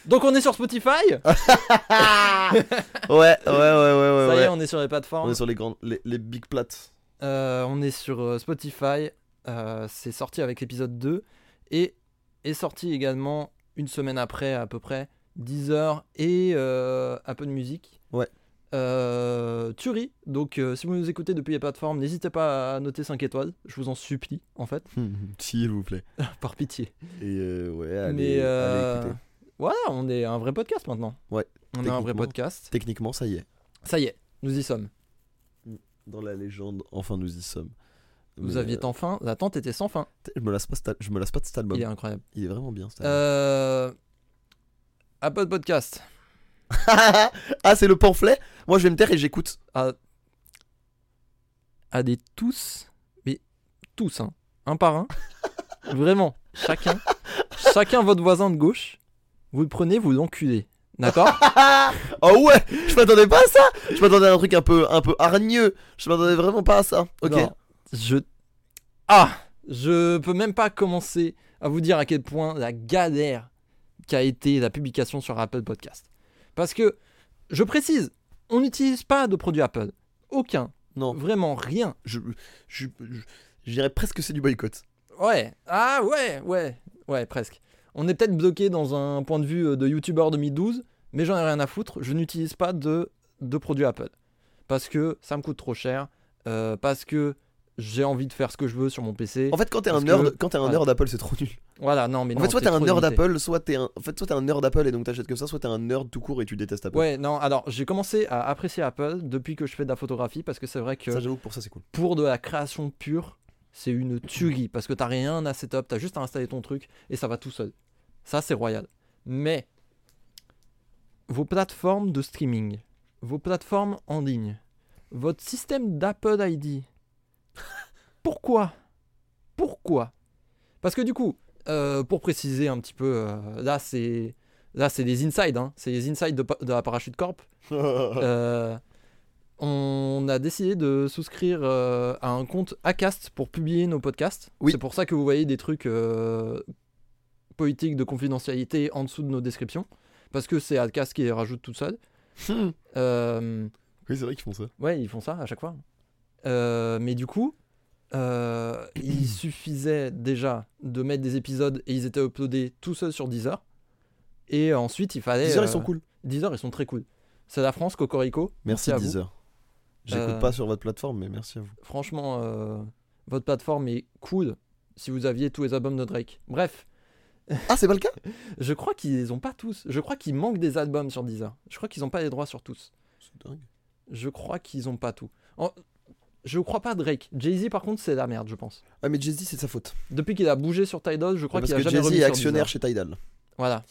Donc on est sur Spotify. ouais, ouais, ouais, ouais, ouais. Ça y ouais. est, on est sur les On plateformes. est sur les grandes, les, les big plates. Euh, on est sur euh, Spotify. Euh, c'est sorti avec l'épisode 2 et est sorti également une semaine après à peu près Deezer et euh, Apple Music. Ouais. Euh, Tuerie. Donc si vous nous écoutez depuis les plateformes, n'hésitez pas à noter 5 étoiles. Je vous en supplie en fait, S'il vous plaît. par pitié. Et ouais, allez, Mais allez écouter. Voilà, on est un vrai podcast maintenant. Ouais, On est un vrai podcast. Techniquement, ça y est. Ça y est, nous y sommes. Dans la légende, enfin, nous y sommes. Vous Mais, aviez euh, tant faim, l'attente était sans fin. Je me lasse pas, je me lasse pas de cet album. Il est incroyable. Il est vraiment bien cet album. Euh... Apple Podcast. ah, c'est le pamphlet Moi, je vais me taire et j'écoute. à, à des tous, mais tous, hein, un par un, vraiment, chacun, chacun votre voisin de gauche, vous le prenez, vous l'enculez, d'accord oh ouais Je m'attendais pas à ça Je m'attendais à un truc un peu, un peu hargneux. Je m'attendais vraiment pas à ça. Ok. Non, je, ah, je peux même pas commencer à vous dire à quel point la galère qu'a été la publication sur Apple Podcast, parce que je précise, on n'utilise pas de produits Apple, aucun, Non, vraiment rien. je, je, je, je dirais presque que c'est du boycott. Ouais, ah ouais, ouais, ouais, presque. On est peut-être bloqué dans un point de vue euh, de YouTuber 2012, mais j'en ai rien à foutre. Je n'utilise pas de, de produits Apple. Parce que ça me coûte trop cher, euh, parce que j'ai envie de faire ce que je veux sur mon PC. En fait, quand t'es un nerd, que- quand t'es un nerd d'Apple, c'est trop nul. voilà, non, mais En non. fait, soit t'es un nerd d'Apple, soit t'es un, en fait, soit t'es un nerd d'Apple et donc t'achètes que ça, soit t'es un nerd tout court et tu détestes Apple. Ouais, non, alors j'ai commencé à apprécier Apple depuis que je fais de la photographie, parce que c'est vrai que Ça, j'avoue que pour ça, c'est cool. pour de la création pure, c'est une tuerie parce que t'as rien à setup, t'as juste à installer ton truc et ça va tout seul. Ça, c'est royal. Mais vos plateformes de streaming, vos plateformes en ligne, votre système d'Apple ID, pourquoi? Pourquoi? Parce que du coup, euh, pour préciser un petit peu, euh, là c'est là c'est des insides, hein, c'est les insides de, la Parachute Corp. Euh, on a décidé de souscrire euh, à un compte Acast pour publier nos podcasts. Oui. C'est pour ça que vous voyez des trucs euh, politiques de confidentialité en dessous de nos descriptions. Parce que c'est Acast qui les rajoute tout seul. Euh, oui, c'est vrai qu'ils font ça. ouais, ils font ça à chaque fois. Euh, mais du coup, euh, il suffisait déjà de mettre des épisodes et ils étaient uploadés tout seuls sur Deezer. Et ensuite, il fallait. Deezer, ils sont cool. Deezer, ils sont très cool. C'est la France, Cocorico. Merci, à vous. J'écoute Euh, pas sur votre plateforme, mais merci à vous. Franchement, euh, votre plateforme est cool si vous aviez tous les albums de Drake. Bref, Ah, c'est pas le cas? Je crois qu'ils ont pas tous. Je crois qu'il manque des albums sur Deezer. Je crois qu'ils ont pas les droits sur tous. C'est dingue. Je crois qu'ils ont pas tout. En- Je crois pas Drake. Jay-Z, par contre, c'est la merde, je pense. Ah, mais Jay-Z, c'est de sa faute. Depuis qu'il a bougé sur Tidal, je crois qu'il a que jamais Jay-Z est actionnaire chez Tidal. Voilà.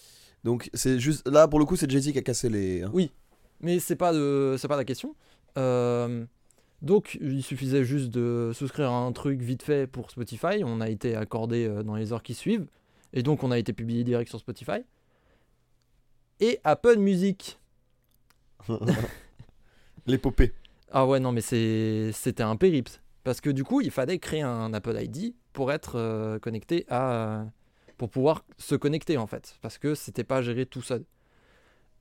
Donc, c'est juste. Là, pour le coup, c'est Jay-Z qui a cassé les. hein. Mais c'est pas de... c'est pas la question. Euh, Donc, il suffisait juste de souscrire à un truc vite fait pour Spotify. On a été accordé euh, dans les heures qui suivent. Et donc, on a été publié direct sur Spotify. Et Apple Music. L'épopée. Ah ouais, non, mais c'était un périple. Parce que du coup, il fallait créer un Apple ID pour être euh, connecté à. pour pouvoir se connecter en fait. Parce que c'était pas géré tout seul.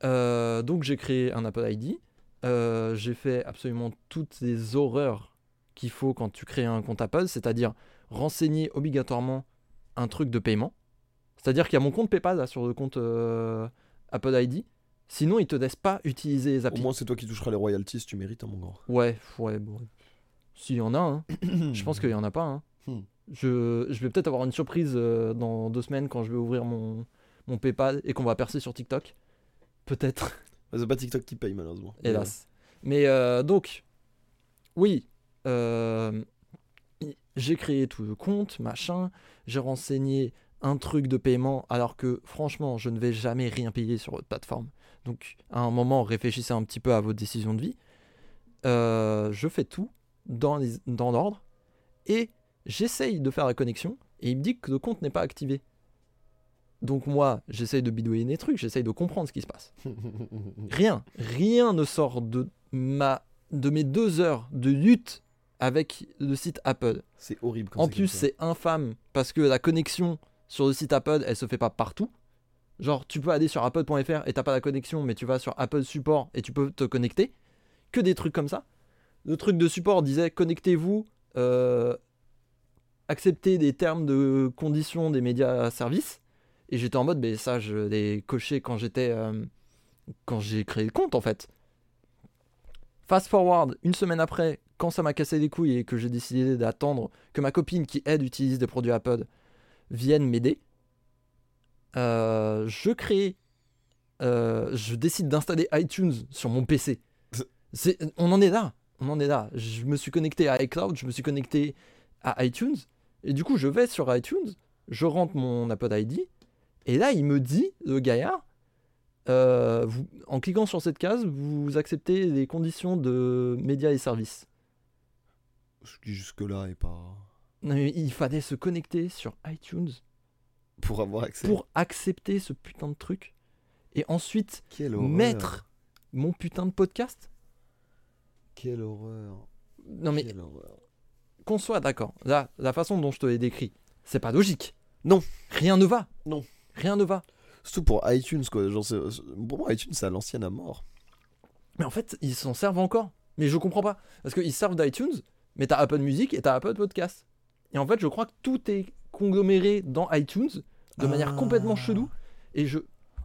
Euh, donc j'ai créé un Apple ID. Euh, j'ai fait absolument toutes les horreurs qu'il faut quand tu crées un compte Apple, c'est-à-dire renseigner obligatoirement un truc de paiement. C'est-à-dire qu'il y a mon compte PayPal là, sur le compte euh, Apple ID. Sinon, ils te laissent pas utiliser les Au applis. moins, c'est toi qui toucheras les royalties, tu mérites, hein, mon grand. Ouais, ouais, bon. S'il y en a, hein. je pense qu'il y en a pas. Hein. Hmm. Je, je vais peut-être avoir une surprise euh, dans deux semaines quand je vais ouvrir mon, mon PayPal et qu'on va percer sur TikTok. Peut-être, C'est pas TikTok qui paye, malheureusement. hélas. Mais euh, donc, oui, euh, j'ai créé tout le compte, machin. J'ai renseigné un truc de paiement alors que franchement, je ne vais jamais rien payer sur votre plateforme. Donc, à un moment, réfléchissez un petit peu à vos décisions de vie. euh, je fais tout dans l'ordre et j'essaye de faire la connexion et il me dit que le compte n'est pas activé. Donc moi, j'essaye de bidouiller des trucs, j'essaye de comprendre ce qui se passe. Rien, rien ne sort de ma de mes deux heures de lutte avec le site Apple. C'est horrible. quand En plus, comme c'est infâme parce que la connexion sur le site Apple, elle se fait pas partout. Genre, tu peux aller sur apple.fr et t'as pas la connexion, mais tu vas sur Apple Support et tu peux te connecter. Que des trucs comme ça. Le truc de support disait connectez-vous, euh, acceptez des termes de conditions des médias services. Et j'étais en mode, mais ça, je l'ai coché quand j'étais. euh, quand j'ai créé le compte en fait. Fast forward, une semaine après, quand ça m'a cassé les couilles et que j'ai décidé d'attendre que ma copine qui elle utilise des produits Apple vienne m'aider, euh, je crée, euh, je décide d'installer iTunes sur mon PC. On en est là, on en est là. Je me suis connecté à iCloud, je me suis connecté à iTunes, et du coup je vais sur iTunes, je rentre mon Apple ID, et là il me dit, le gaillard, euh, vous- en cliquant sur cette case, vous acceptez les conditions de médias et services. Je dis jusque-là et pas. Non, mais il fallait se connecter sur iTunes Pour avoir accès. pour accepter ce putain de truc et ensuite Quelle mettre mon putain de podcast. Quelle horreur. Non mais Quelle horreur. qu'on soit d'accord, là, la façon dont je te l'ai décrit, c'est pas logique. Non. Rien ne va. Non. Rien ne va. Surtout pour iTunes, quoi. Genre, pour moi, iTunes, c'est à l'ancienne à mort. Mais en fait, ils s'en servent encore. Mais je comprends pas. Parce qu'ils servent d'iTunes, mais t'as Apple Music et t'as Apple Podcast. Et en fait, je crois que tout est congloméré dans iTunes de manière Ah. complètement chelou. Et je,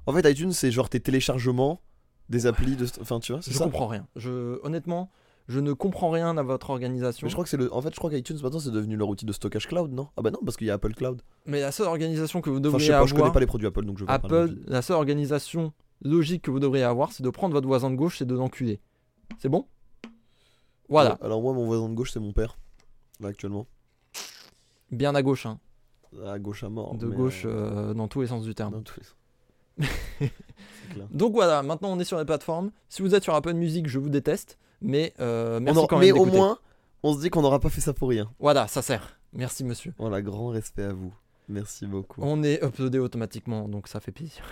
En fait, iTunes, c'est genre tes téléchargements des applis de. Enfin, tu vois, c'est je ça. comprends rien. Je, honnêtement, je ne comprends rien à votre organisation. Mais je crois que c'est le. En fait, je crois qu'iTunes maintenant c'est devenu leur outil de stockage cloud, non? Ah bah non, parce qu'il y a Apple Cloud. Mais la seule organisation que vous Enfin, je devriez sais pas, je connais avoir, pas les produits Apple, donc je vois pas Apple, la seule organisation logique que vous devriez avoir, c'est de prendre votre voisin de gauche et de l'enculer. C'est bon? Voilà, Alors moi, mon voisin de gauche, c'est mon père. Là, actuellement. bien à gauche, hein. À gauche à mort. de gauche euh, euh, dans tous les sens du terme. dans tous les- clair. Donc voilà, maintenant on est sur les plateformes. Si vous êtes sur Apple Music, je vous déteste, mais euh, On en- mais au moins, on se dit qu'on n'aura pas fait ça pour rien. Voilà, ça sert. Merci monsieur. Voilà, grand respect à vous. Merci beaucoup. On est uploadé automatiquement, donc ça fait plaisir.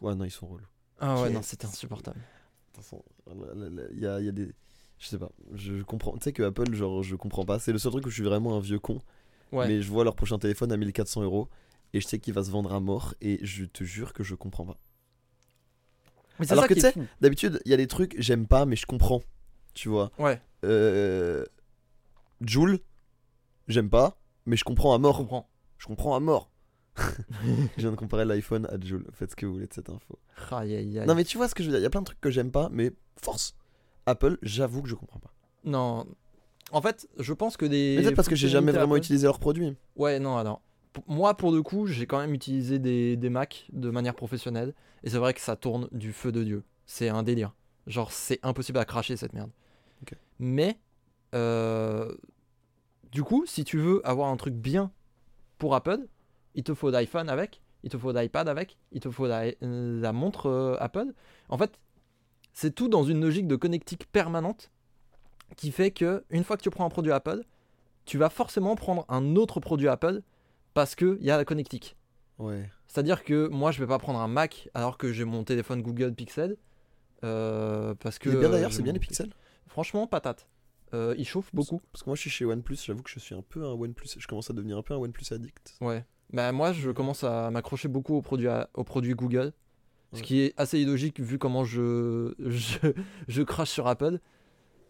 Ouais, non, ils sont relous. Ah ouais, non, c'était insupportable. Il y a, y a des. Je sais pas, je comprends. Tu sais que Apple, genre, je comprends pas. C'est le seul truc où je suis vraiment un vieux con. Ouais. Mais je vois leur prochain téléphone à 1400 euros. Et je sais qu'il va se vendre à mort. Et je te jure que je comprends pas. Mais Alors ça que tu sais. D'habitude, il y a des trucs, j'aime pas, mais je comprends. Tu vois. Ouais, Euh. Joule, j'aime pas, mais je comprends à je mort. comprends. Je comprends à mort. je viens de comparer l'iPhone à Joule. Faites ce que vous voulez de cette info. Aïe, aïe, aïe. Non, mais tu vois ce que je veux dire. Il y a plein de trucs que j'aime pas, mais force. Apple, j'avoue que je comprends pas. Non. En fait, je pense que des. Peut-être parce que j'ai jamais vraiment Apple- utilisé leurs produits. Ouais, non, alors. Moi, pour le coup, j'ai quand même utilisé des, des Mac de manière professionnelle. Et c'est vrai que ça tourne du feu de Dieu. C'est un délire. Genre, c'est impossible à cracher cette merde. Mais, euh, du coup, si tu veux avoir un truc bien pour Apple, il te faut l'iPhone avec, il te faut l'iPad avec, il te faut la, la montre euh, Apple. En fait, c'est tout dans une logique de connectique permanente qui fait que une fois que tu prends un produit Apple, tu vas forcément prendre un autre produit Apple parce qu'il y a la connectique. Ouais. C'est-à-dire que moi, je vais pas prendre un Mac alors que j'ai mon téléphone Google Pixel. euh, parce que Il est bien d'ailleurs, c'est bien les pixels. Franchement, patate. Euh, il chauffe beaucoup. Parce que moi je suis chez OnePlus, j'avoue que je suis un peu un OnePlus. Je commence à devenir un peu un OnePlus addict. Ouais. Bah moi, je commence à m'accrocher beaucoup aux produits, à- aux produits Google. Ce qui est assez illogique vu comment je, je, je crache sur Apple.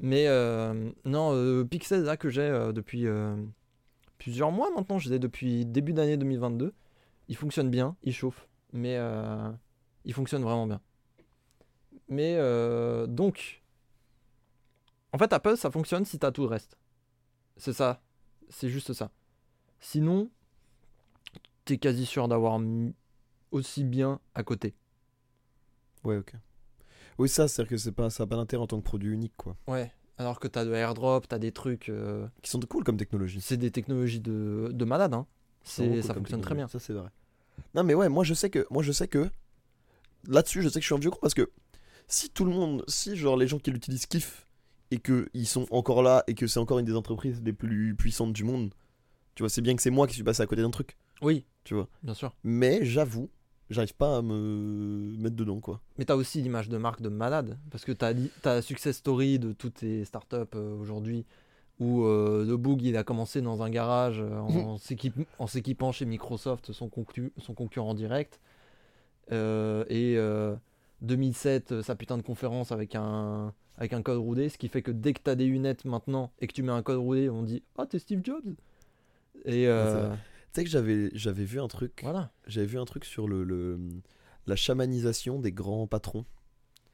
Mais euh, non, euh, Pixel là que j'ai euh, depuis plusieurs mois maintenant, je l'ai depuis début d'année 2022. Il fonctionne bien, il chauffe, mais euh, il fonctionne vraiment bien. Mais euh, donc, en fait, Apple ça fonctionne si t'as tout le reste. C'est ça, c'est juste ça. Sinon, t'es quasi sûr d'avoir aussi bien à côté. Ouais, ok. Oui, ça, c'est-à-dire que c'est pas, ça n'a pas d'intérêt en tant que produit unique, quoi. Ouais. Alors que t'as de airdrop, t'as des trucs. euh, Qui sont cool comme technologie. c'est des technologies de, de malade, hein. C'est, Vraiment cool ça comme fonctionne très bien. technologie. Ça, c'est vrai. Non, mais ouais, moi je sais que, moi je sais que là-dessus, je sais que je suis un vieux con parce que si tout le monde, si genre les gens qui l'utilisent kiffent et que ils sont encore là et que c'est encore une des entreprises les plus puissantes du monde, tu vois, c'est bien que c'est moi qui suis passé à côté d'un truc, Oui, tu vois. bien sûr. Mais j'avoue, j'arrive pas à me mettre dedans, quoi. Mais t'as aussi l'image de marque de malade. Parce que t'as, la success story de toutes tes startups euh, aujourd'hui. Où euh, le Boog il a commencé dans un garage euh, en, s'équipe- en s'équipant chez Microsoft, son, conclu- son concurrent direct. Euh, et euh, 2007, euh, sa putain de conférence avec un, avec un code roulé. Ce qui fait que dès que t'as des lunettes maintenant et que tu mets un code roulé, on dit Ah, t'es Steve Jobs Et euh, sais que j'avais j'avais vu un truc, voilà. j'avais vu un truc sur le, le- la chamanisation des grands patrons.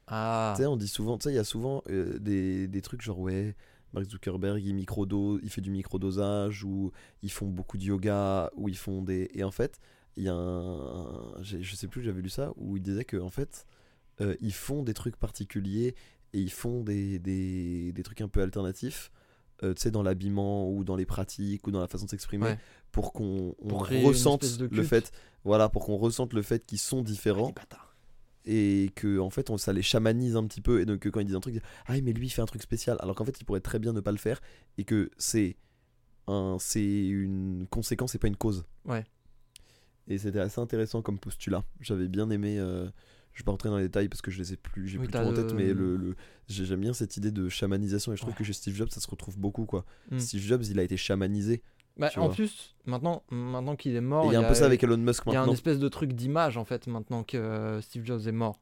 Ah, Tu sais, on dit souvent, tu sais, il y a souvent euh, des, des trucs genre, ouais, Mark Zuckerberg, il, micro il fait du microdosage, ou ils font beaucoup de yoga, ou ils font des. Et en fait, il y a un. Je sais plus, j'avais lu ça, où il disait que, en fait, euh, ils font des trucs particuliers et ils font des, des, des trucs un peu alternatifs, euh, tu sais, dans l'habillement, ou dans les pratiques, ou dans la façon de s'exprimer, Ouais. Pour qu'on ressente le fait. Voilà, pour qu'on ressente le fait qu'ils sont différents bâtards. et que en fait on, ça les chamanise un petit peu et donc que quand ils disent un truc ils disent, ah mais lui il fait un truc spécial alors qu'en fait il pourrait très bien ne pas le faire et que c'est un c'est une conséquence et pas une cause Ouais. et c'était assez intéressant comme postulat j'avais bien aimé euh, je vais pas rentrer dans les détails parce que je les ai plus j'ai Oui, plus tout en tête le- mais le, le- j'ai- j'aime bien cette idée de chamanisation et je trouve Ouais. que chez Steve Jobs ça se retrouve beaucoup quoi Mm. Steve Jobs il a été chamanisé Bah, en vois. plus, maintenant, maintenant qu'il est mort, il y a un peu ça avec Elon Musk il y a un maintenant espèce de truc d'image en fait maintenant que euh, Steve Jobs est mort.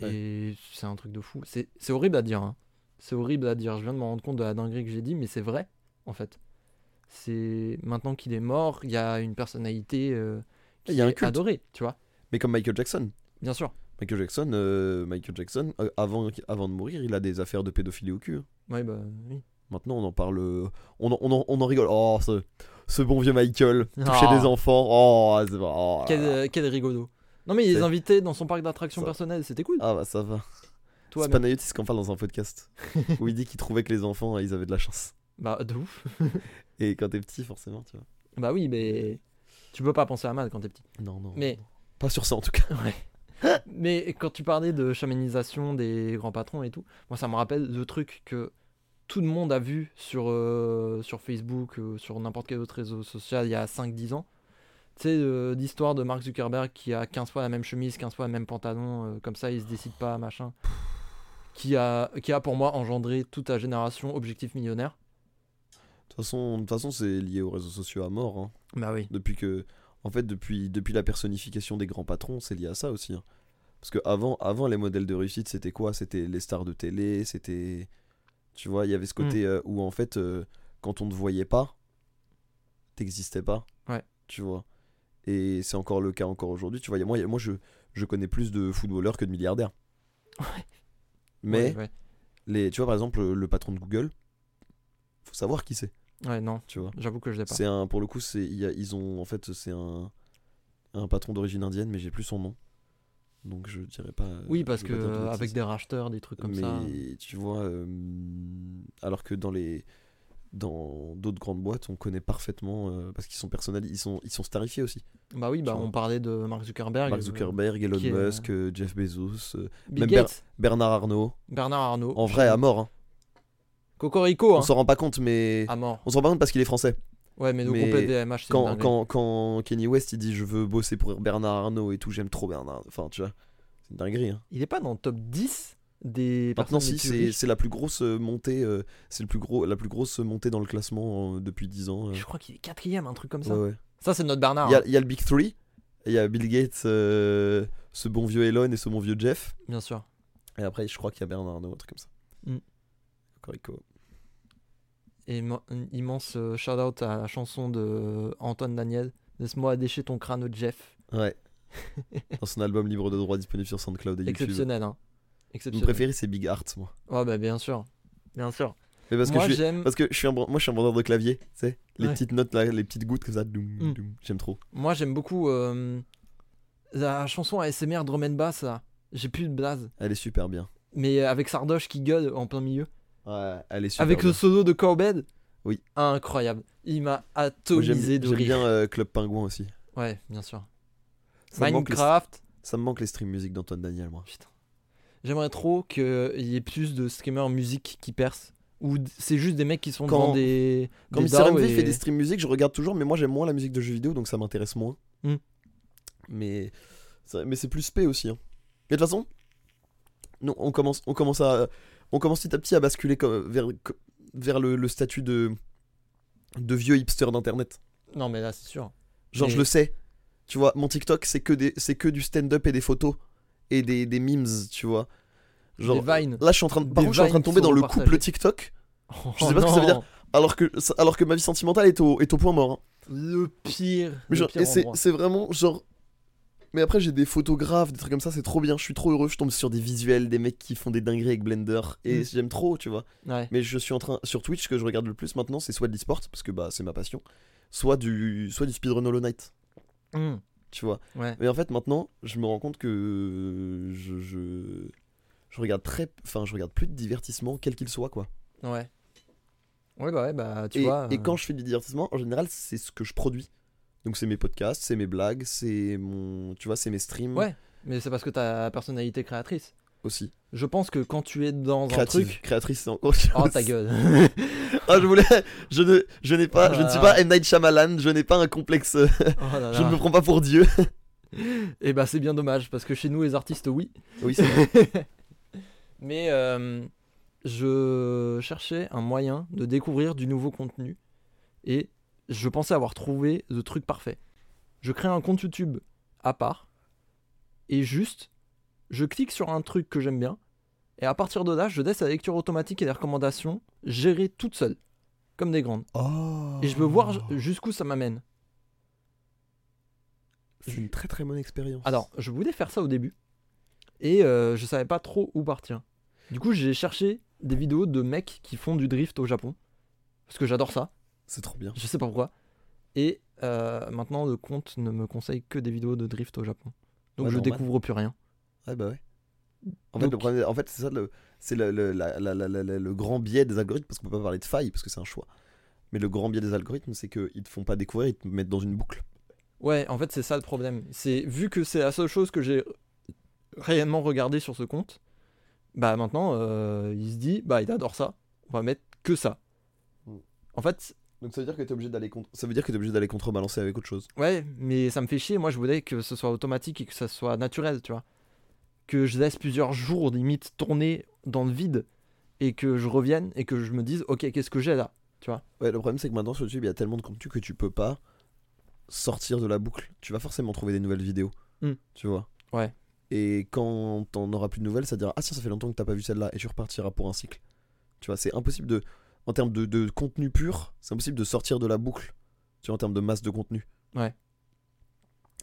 Ouais. Et c'est un truc de fou. C'est horrible à dire. hein. C'est horrible à dire. Je viens de me rendre compte de la dinguerie que j'ai dit, mais c'est vrai en fait. C'est maintenant qu'il est mort, il y a une personnalité euh, qui Il y a un est culte. adorée, tu vois. mais comme Michael Jackson Bien sûr. Michael Jackson euh, Michael Jackson avant avant de mourir il a des affaires de pédophilie au cul hein. Ouais, bah oui. Maintenant, on en parle. euh, On en, on en- on en rigole. Oh, ce, ce bon vieux Michael. Toucher Ah. des enfants. Oh, c'est pas- oh Quel, euh, quel rigolo. Non mais il les C'est- invitait dans son parc d'attractions Ça- personnel, c'était cool. Ah, bah ça va. Toi, C'est Panayotis qui en parle dans un podcast. où il dit qu'il trouvait que les enfants, ils avaient de la chance. Bah de ouf. Et quand t'es petit, forcément, tu vois. Bah oui, mais tu peux pas penser à mal quand t'es petit. Non, non. Mais- non. Pas sur ça en tout cas. Mais quand tu parlais de chamanisation des grands patrons et tout, moi ça me rappelle le truc que tout le monde a vu sur, euh, sur Facebook, euh, sur n'importe quel autre réseau social il y a 5-10 ans. Tu sais, euh, l'histoire de Mark Zuckerberg qui a 15 fois la même chemise, 15 fois le même pantalon, comme ça il se décide pas, machin. Qui a, qui a pour moi engendré toute la génération objectif millionnaire. De toute façon, de toute façon c'est lié aux réseaux sociaux à mort. hein. Bah oui. Depuis que. En fait, depuis, depuis la personnification des grands patrons, c'est lié à ça aussi. hein. Parce que avant, avant, les modèles de réussite, c'était quoi? C'était les stars de télé, c'était. Tu vois, il y avait ce Mm. côté euh, où en fait, euh, quand on ne te voyait pas, t'existais pas. Ouais. Tu vois. Et c'est encore le cas encore aujourd'hui. Tu vois, y a- moi, y a- moi je, je connais plus de footballeurs que de milliardaires. Mais, Ouais, ouais. les, tu vois, par exemple, le, patron de Google, faut savoir qui c'est. Ouais, non, Tu vois. j'avoue que je l'ai pas. C'est un, pour le coup, c'est, il y a- ils ont, en fait, c'est un, un patron d'origine indienne, mais j'ai plus son nom. Donc je dirais pas. Oui, parce que euh, avec des racheteurs, des trucs comme mais ça. tu vois, euh, alors que dans les, dans d'autres grandes boîtes, on connaît parfaitement euh, parce qu'ils sont personnalisés, ils sont, ils sont starifiés aussi. Bah oui, bah vois. on parlait de Mark Zuckerberg. Mark euh, Zuckerberg, Elon est, euh, Musk, euh, Jeff Bezos, euh, même Gates, Bernard Arnault. Bernard Arnault. En vrai, à mort. hein. Cocorico, On hein. s'en rend pas compte, mais À mort. on s'en rend pas compte parce qu'il est français. Ouais, mais DMH, c'est une quand, quand, quand Kenny West il dit je veux bosser pour Bernard Arnault et tout, j'aime trop Bernard. Enfin, tu vois, c'est une dinguerie. hein. Il est pas dans le top 10 des Maintenant, si, c'est la plus grosse euh, montée, euh, c'est le plus gros, la plus grosse montée dans le classement euh, depuis 10 ans. euh. Je crois qu'il est quatrième, un truc comme ça. Ouais, ouais. Ça, c'est notre Bernard. Il y, a, hein, il y a le Big Three, il y a Bill Gates, euh, ce bon vieux Elon et ce bon vieux Jeff. Bien sûr. Et après, je crois qu'il y a Bernard Arnault, un truc comme ça. Mm. Cocorico. Et immense euh, shout-out à la chanson de euh, Antoine Daniel. Laisse-moi décher ton crâne, Jeff. Ouais. Dans son album libre de droit disponible sur SoundCloud et YouTube. Exceptionnel, hein. Mon Exceptionnel. préféré, c'est Big Heart, moi. Ouais, bah bien sûr. Bien sûr. Mais parce Moi, que je suis, j'aime. Parce que je suis un, moi je suis un bandeur de clavier, tu sais, les Ouais. petites notes là, les petites gouttes comme ça, Mm. j'aime trop. Moi, j'aime beaucoup euh, la chanson ASMR drum and bass, là. J'ai plus de blase. Elle est super bien. Mais avec Sardoche qui gueule en plein milieu. Ouais, elle est super avec bien. le solo de Corbett. Oui. Incroyable. Il m'a atomisé J'aime de j'aime rire. bien euh, Club Pingouin aussi. Ouais, bien sûr. Ça me, manque les, Minecraft. ça me manque les stream music d'Antoine Daniel, moi. Putain. J'aimerais trop qu'il y ait plus de streamers musique qui percent. Ou d- c'est juste des mecs qui sont Quand- dans des. Quand des Mister DAO MV et- fait des streams musique, je regarde toujours, mais moi j'aime moins la musique de jeux vidéo, donc ça m'intéresse moins. Hmm. Mais mais c'est plus spé aussi. hein. Mais de toute façon, non, on commence, on commence à, on commence petit à petit à basculer comme- vers, le, le statut de de vieux hipster d'internet. Non, mais là, c'est sûr. Genre Mais- je le sais, tu vois, mon TikTok c'est que des, c'est que du stand-up et des photos et des, des memes, tu vois. Genre des Vines. là je suis en train de, par Des contre, je suis en train de tomber dans le couple. TikTok, Oh, sais pas ce que ça veut dire. alors que alors que ma vie sentimentale est au est au point mort. hein. Le pire. Pire et c'est endroit. c'est vraiment genre. Mais après, j'ai des photographes, des trucs comme ça, c'est trop bien. Je suis trop heureux. Je tombe sur des visuels, des mecs qui font des dingueries avec Blender. Et Mm. j'aime trop, tu vois. Ouais. Mais je suis en train. Sur Twitch, ce que je regarde le plus maintenant, c'est soit de l'e-sport, parce que bah, c'est ma passion, soit du, soit du speedrun Hollow Knight, Hmm, tu vois. Ouais. Mais en fait, maintenant, je me rends compte que je. Je, je regarde très. Enfin, je regarde plus de divertissement, quel qu'il soit, quoi. Ouais. Ouais, bah ouais, bah tu et, vois. et euh, quand je fais du divertissement, en général, c'est ce que je produis. Donc c'est mes podcasts, c'est mes blagues, c'est mon, tu vois, c'est mes streams Ouais. Mais c'est parce que ta personnalité créatrice. aussi. Je pense que quand tu es dans un Créative, truc. créatrice, c'est encore Oh ta gueule. Ah, je voulais, je ne, je n'ai pas, je ne suis Ah. pas M Night Shyamalan, je n'ai pas un complexe, Oh là je ne me prends pas pour Dieu. Et bah c'est bien dommage parce que chez nous les artistes oui. Oui, c'est vrai. Mais euh, je cherchais un moyen de découvrir du nouveau contenu et je pensais avoir trouvé le truc parfait. Je crée un compte YouTube à part et juste je clique sur un truc que j'aime bien et à partir de là je laisse la lecture automatique et les recommandations gérer toutes seules comme des grandes Oh. et je veux voir ju- jusqu'où ça m'amène. C'est une très très bonne expérience. Alors, je voulais faire ça au début et euh, je savais pas trop où partir. Du coup, j'ai cherché des vidéos de mecs qui font du drift au Japon parce que j'adore ça. C'est trop bien. Je sais pas pourquoi. Et euh, maintenant, le compte ne me conseille que des vidéos de drift au Japon. Donc, Ouais, je normal. découvre plus rien. Ah bah ouais. En fait, le Donc- problème, en fait, c'est ça le, c'est le, le, la- la- la- la- la- le grand biais des algorithmes parce qu'on peut pas parler de faille parce que c'est un choix. Mais le grand biais des algorithmes, c'est qu'ils te font pas découvrir, ils te mettent dans une boucle. Ouais, en fait, c'est ça le problème. C'est vu que c'est la seule chose que j'ai réellement regardé sur ce compte. Bah maintenant, euh, il se dit, bah il adore ça. On va mettre que ça. Mm. En fait, Donc ça veut dire que t'es obligé d'aller contre, ça veut dire que t'es obligé d'aller contrebalancer avec autre chose. Ouais, mais ça me fait chier. Moi, je voulais que ce soit automatique et que ça soit naturel, tu vois. Que je laisse plusieurs jours limite tourner dans le vide et que je revienne et que je me dise, ok, qu'est-ce que j'ai là Ouais, le problème c'est que maintenant sur YouTube il y a tellement de contenu que tu peux pas sortir de la boucle. Tu vas forcément trouver des nouvelles vidéos. Hmm. Tu vois. Ouais. Et quand t'en auras plus de nouvelles, ça dira ah tiens ça fait longtemps que t'as pas vu celle-là et tu repartiras pour un cycle. Tu vois, c'est impossible de en termes de, de contenu pur, c'est impossible de sortir de la boucle. Tu vois en termes de masse de contenu. Ouais.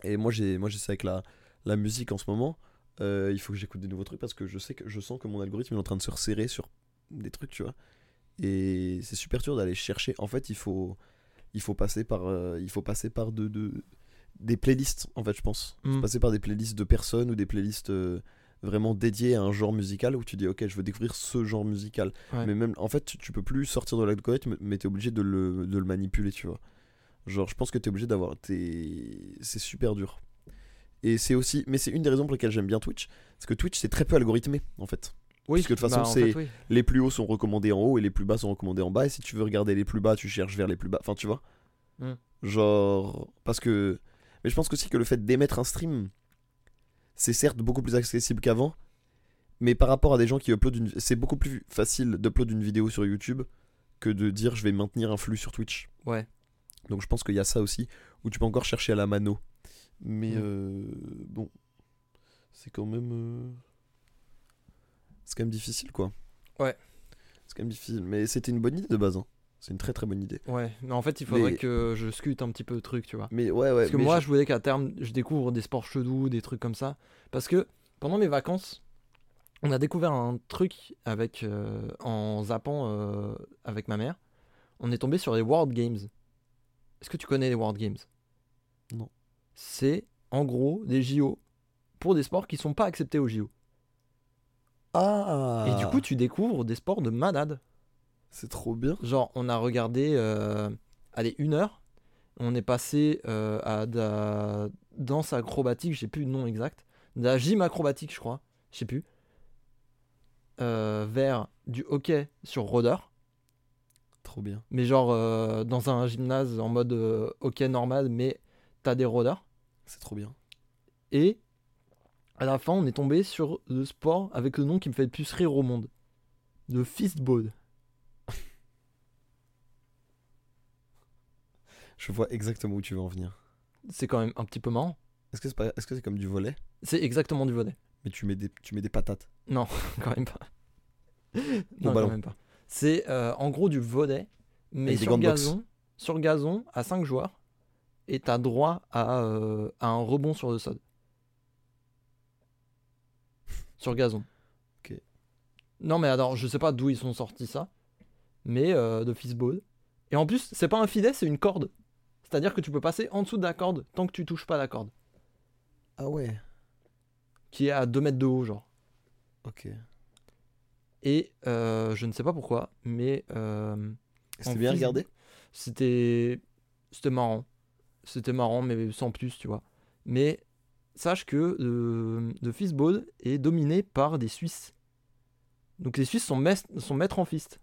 Et moi j'ai moi j'essaie avec la la musique en ce moment. euh, il faut que j'écoute des nouveaux trucs parce que je sais que je sens que mon algorithme est en train de se resserrer sur des trucs, tu vois. Et c'est super dur d'aller chercher. En fait, il faut, il faut passer par, euh, il faut passer par de, de- des playlists. En fait, je pense. Il faut Mm. passer par des playlists de personnes ou des playlists euh, vraiment dédiées à un genre musical où tu dis ok, je veux découvrir ce genre musical. Ouais. Mais même, en fait, tu, tu peux plus sortir de l'algorithme, mais t'es obligé de le, de le manipuler, tu vois. Genre, je pense que t'es obligé d'avoir, t'es- c'est super dur. Et c'est aussi, mais c'est une des raisons pour lesquelles j'aime bien Twitch, parce que Twitch c'est très peu algorithmé en fait. Oui, Parce que de toute façon, bah, en c'est- oui. Les plus hauts sont recommandés en haut et les plus bas sont recommandés en bas. Et si tu veux regarder les plus bas, tu cherches vers les plus bas. Enfin, tu vois Mm. Genre. Parce que. Mais je pense aussi que le fait d'émettre un stream, c'est certes beaucoup plus accessible qu'avant. Mais par rapport à des gens qui uploadent une. C'est beaucoup plus facile d'uploader une vidéo sur YouTube que de dire je vais maintenir un flux sur Twitch. Ouais. Donc je pense qu'il y a ça aussi, où tu peux encore chercher à la mano. Mais Mm. euh, bon. C'est quand même. euh, C'est quand même difficile quoi. Ouais. C'est quand même difficile. Mais c'était une bonne idée de base. hein. C'est une très très bonne idée. Ouais, mais en fait, il faudrait Mais- que je scute un petit peu le truc, tu vois. Mais ouais, ouais. Parce que moi, je- je voulais qu'à terme, je découvre des sports chelous, des trucs comme ça. Parce que pendant mes vacances, on a découvert un truc avec, euh, en zappant euh, avec ma mère. On est tombé sur les World Games. Est-ce que tu connais les World Games? Non. C'est en gros des JO pour des sports qui sont pas acceptés aux JO. Ah Et du coup, tu découvres des sports de malade. C'est trop bien. Genre, on a regardé, euh, allez, une heure. On est passé euh, à de la danse acrobatique, je sais plus le nom exact. De la gym acrobatique, je crois. Je sais plus. euh, vers du hockey sur rôdeur, Trop bien. mais genre dans un gymnase en mode hockey normal, mais t'as des rôdeurs. C'est trop bien. Et à la fin, on est tombé sur le sport avec le nom qui me fait le plus rire au monde. Le fistball. Je vois exactement où tu veux en venir. C'est quand même un petit peu marrant. Est-ce que c'est pas... est-ce que c'est comme du volet? C'est exactement du volet. Mais tu mets des, tu mets des patates. quand même pas. non, ballon. quand même pas. C'est euh, en gros du volet, mais Avec des sur gants de boxe. gazon, sur gazon à 5 joueurs. Et t'as droit à, euh, à un rebond sur le sol. Sur gazon. Ok. Non, mais alors, je sais pas d'où ils sont sortis ça. Mais euh, de fistball. Et en plus, c'est pas un filet, c'est une corde. C'est-à-dire que tu peux passer en dessous de la corde tant que tu touches pas la corde. Ah ouais. Qui est à 2 mètres de haut, genre. Ok. Et euh, je ne sais pas pourquoi, mais euh, C'était En bien regardé? c'était c'était marrant. C'était marrant, mais sans plus, tu vois. Mais sache que euh, le fistball est dominé par des Suisses. Donc les Suisses sont, sont maîtres en fist,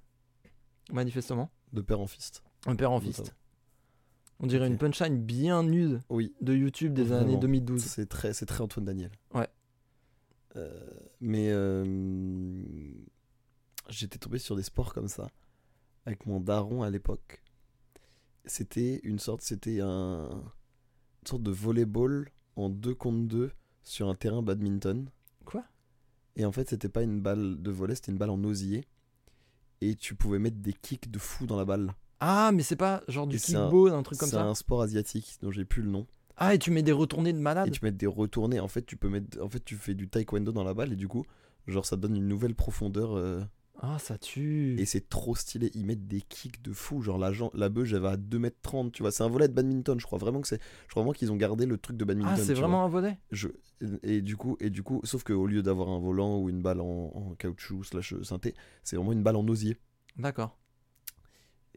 manifestement. De père en fist. Un père en fist. On dirait une punchline bien Oui. de YouTube des Vraiment. années 2012. C'est très, c'est très Antoine Daniel. Ouais. Euh, mais euh, j'étais tombé sur des sports comme ça avec mon daron à l'époque. C'était une sorte, c'était un une sorte de volleyball en 2 contre 2 sur un terrain badminton. Quoi? Et en fait, c'était pas une balle de volley, c'était une balle en osier. Et tu pouvais mettre des kicks de fou dans la balle. Ah, mais c'est pas genre du Et c'est un- truc comme C'est ça un sport asiatique dont j'ai plus le nom. Ah, et tu mets des retournées de et malade tu mets des retournés en fait tu peux mettre en fait tu fais du taekwondo dans la balle et du coup genre ça donne une nouvelle profondeur euh, Ah, ça tue. Et c'est trop stylé. Ils mettent des kicks de fou. Genre la, la bœuf j'avais à 2m30 tu vois. C'est un volet de badminton. Je crois vraiment que c'est je crois vraiment qu'ils ont gardé le truc de badminton Ah, c'est vraiment vois. un volet? Je, et du coup et du coup sauf qu'au lieu d'avoir un volant ou une balle en, en caoutchouc slash synthé c'est vraiment une balle en osier. D'accord.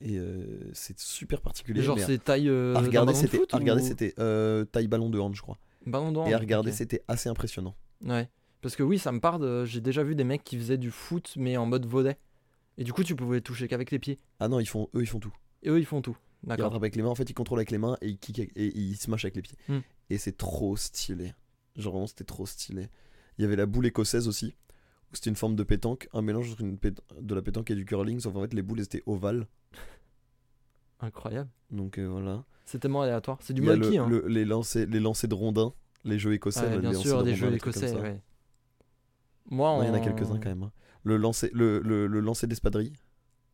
Et euh, c'est super particulier Genre, c'est taille. euh, à regarder ballon de c'était foot à regarder ou- c'était euh, taille ballon de hand je crois Ballon de hand, et à regarder c'était assez impressionnant Ouais. Parce que oui, ça me parle. de- J'ai déjà vu des mecs qui faisaient du foot, mais en mode volet. Et du coup, tu pouvais toucher qu'avec les pieds. ah non ils font eux ils font tout Et eux, ils font tout. D'accord. rattrape avec les mains, en fait, il contrôle avec les mains et il kick avec- et il smash avec les pieds. Hmm. Et c'est trop stylé. Genre vraiment, c'était trop stylé. Il y avait la boule écossaise aussi, c'était une forme de pétanque, un mélange entre une de la pétanque et du curling, sauf en fait les boules elles étaient ovales. Incroyable. Donc euh, voilà. C'est tellement aléatoire. C'est du molki, le- hein. le- les, lancers, les lancers de rondins, les jeux écossais. Ouais, là, bien les sûr, de des rondins, jeux écossais, ouais. Moi, Ouais, Il y en a quelques-uns quand même. hein. Le lancer, le, le, le lancer d'espadrille.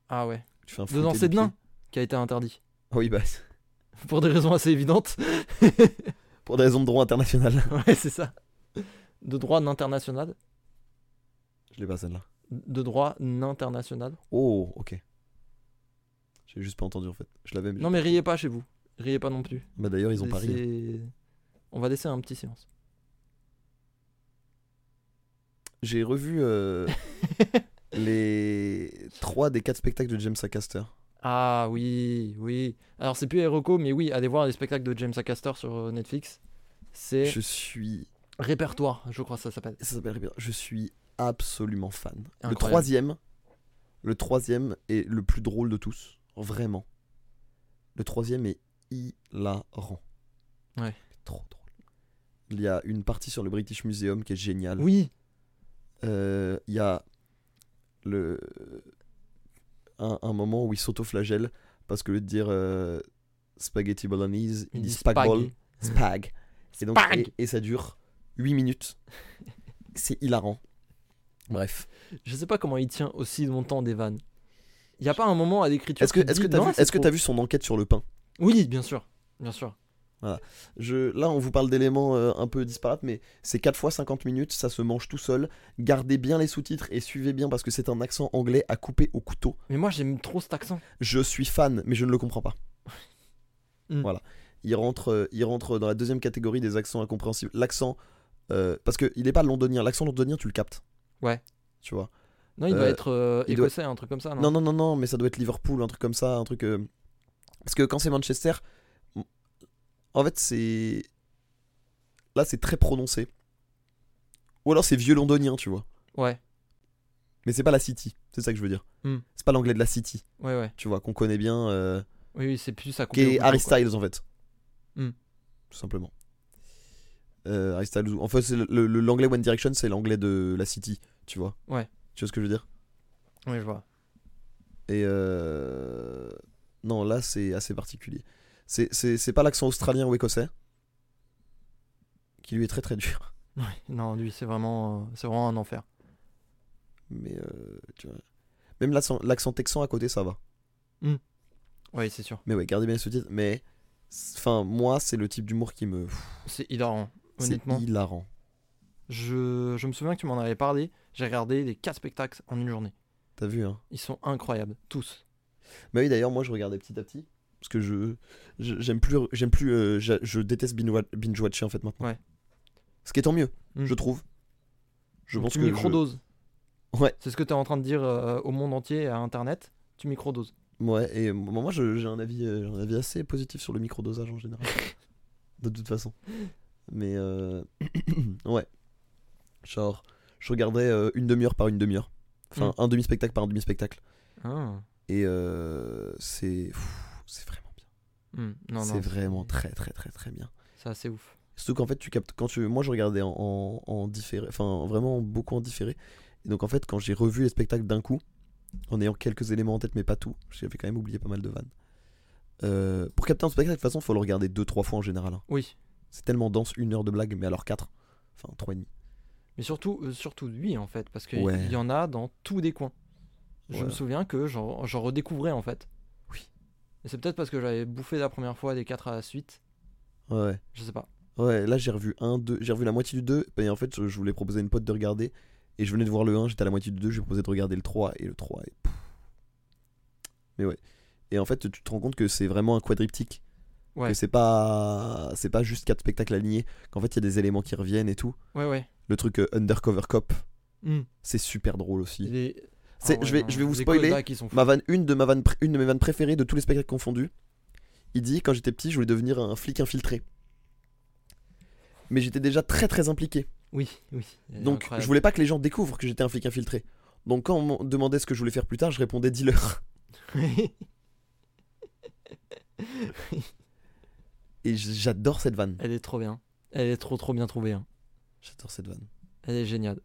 Ah ouais. Tu fais un fouetté lancer de nain, qui a été interdit. Ah Oui, bah, Pour des raisons assez évidentes. pour des raisons de droit international. ouais, c'est ça. De droit international. Je l'ai pas celle-là. De droit international. Oh, ok. J'ai juste pas entendu en fait. Je l'avais. Non, mais riez pas chez vous. Riez pas non plus. Bah d'ailleurs, ils ont pas ri. Laissez- On va laisser un petit silence. J'ai revu euh, les trois des quatre spectacles de James Acaster. Ah oui, oui. Alors c'est plus Aeroco, mais oui, allez voir les spectacles de James Acaster sur euh, Netflix. C'est Je suis. Répertoire, je crois que ça s'appelle. Ça s'appelle bien. Je suis absolument fan. Le troisième. Le troisième est le plus drôle de tous. Vraiment. Le troisième est hilarant. Ouais. Trop drôle. Il y a une partie sur le British Museum qui est géniale. Oui, Euh, Il y a le un, un moment où il s'autoflagelle parce que de dire euh, spaghetti bolognese, il, dit spagbol, spag. Et, donc, Spag. et, et ça dure 8 minutes. C'est hilarant. Bref. Je sais pas comment il tient aussi longtemps des vannes. Il y a pas un moment à l'écriture. Est-ce que te est-ce que non, vu que trop. t'as vu son enquête sur le pain? Oui, bien sûr, bien sûr. Je, là, on vous parle d'éléments euh, un peu disparates, mais c'est 4 fois 50 minutes, ça se mange tout seul. Gardez bien les sous-titres et suivez bien parce que c'est un accent anglais à couper au couteau. Mais moi j'aime trop cet accent. Je suis fan, mais je ne le comprends pas. Mm. Voilà. Il rentre, euh, il rentre dans la deuxième catégorie des accents incompréhensibles. L'accent, euh, parce qu'il n'est pas londonien. L'accent londonien, tu le captes. Ouais. Tu vois. Non, il doit Euh, être euh, il doit- écossais, un truc comme ça, non, Non, non, non, non, mais ça doit être Liverpool, un truc comme ça, un truc. euh, Parce que quand c'est Manchester, en fait, c'est. Là, c'est très prononcé. Ou alors c'est vieux londonien, tu vois. Ouais. Mais c'est pas la City, c'est ça que je veux dire. Hmm. C'est pas l'anglais de la City, Ouais, ouais. tu vois, qu'on connaît bien, euh, Oui, oui, c'est plus ça. qui est Harry Styles en fait. Hmm. Tout simplement. Harry Styles, en fait, l'anglais One Direction, c'est l'anglais de la City, tu vois. Ouais. Tu vois ce que je veux dire? Oui, je vois. Et euh... non, là c'est assez particulier. C'est- C'est c'est pas l'accent australien ou écossais, qui lui est très très dur. Ouais. Non, lui, c'est vraiment, euh, c'est vraiment un enfer. Mais euh, tu vois. Même l'accent texan à côté, ça va. Oui, c'est sûr. Mais ouais, gardez bien ce titre. Mais enfin, moi, c'est le type d'humour qui me. C'est hilarant. C'est Honnêtement, hilarant. je, je me souviens que tu m'en avais parlé. J'ai regardé les 4 spectacles en une journée. T'as vu, hein Ils sont incroyables, tous. Bah oui, d'ailleurs, moi, je regardais petit à petit. Parce que je. je- J'aime plus. J'aime plus. euh, je, je déteste binge- binge-watcher en fait maintenant. Ouais. Ce qui est tant mieux, Mm. je trouve. Je Donc, pense tu que. je- microdoses. Ouais. C'est ce que tu es en train de dire euh, au monde entier, à Internet. Tu microdoses. Ouais, et moi, je- j'ai un, avis, euh, un avis assez positif sur le microdosage en général. de toute façon. Mais. euh, ouais. Genre, je regardais euh, une demi-heure par une demi-heure. Enfin, un demi-spectacle par un demi-spectacle. Ah. Et euh, c'est. C'est vraiment bien. Non, non. c'est vraiment très, très, très, très bien. C'est assez ouf. Surtout qu'en fait, tu captes. Quand tu, moi, je regardais en, en, en différé. Enfin, vraiment beaucoup en différé. Et donc, en fait, quand j'ai revu les spectacles d'un coup, en ayant quelques éléments en tête, mais pas tout, j'avais quand même oublié pas mal de vannes. Euh, pour capter un spectacle, de toute façon, faut le regarder deux, trois fois en général. hein. Oui. C'est tellement dense, une heure de blague, mais alors quatre. Enfin, trois et demi. Mais surtout, euh, surtout lui, en fait. Parce qu'il Ouais. y en a dans tous des coins. Je Ouais. me souviens que j'en redécouvrais, en fait. Oui. Et c'est peut-être parce que j'avais bouffé la première fois les 4 à la suite. Ouais. Je sais pas. Ouais, là, j'ai revu un, deux. J'ai revu la moitié du 2. Et en fait, je voulais proposer à une pote de regarder. Et je venais de voir le 1, j'étais à la moitié du 2, je lui ai proposé de regarder le 3. Et le 3 est. pff. Mais ouais. Et en fait, tu te rends compte que c'est vraiment un quadriptyque. Ouais. Que c'est pas. C'est pas juste quatre spectacles alignés. Qu'en fait, il y a des éléments qui reviennent et tout. Ouais, ouais. Le truc euh, Undercover Cop, Hmm. c'est super drôle aussi. Les... Ah ouais, je, vais, non, je vais vous spoiler. Ma vanne, une, de ma vanne, une de mes vannes préférées de tous les spectacles confondus. Il dit quand j'étais petit, je voulais devenir un flic infiltré. Mais j'étais déjà très très impliqué. Oui, oui. Donc incroyable. je voulais pas que les gens découvrent que j'étais un flic infiltré. Donc quand on me demandait ce que je voulais faire plus tard, je répondais dealer. Et j'adore cette vanne. Elle est trop bien. Elle est trop trop bien trouvée. hein. J'adore cette vanne. Elle est géniale.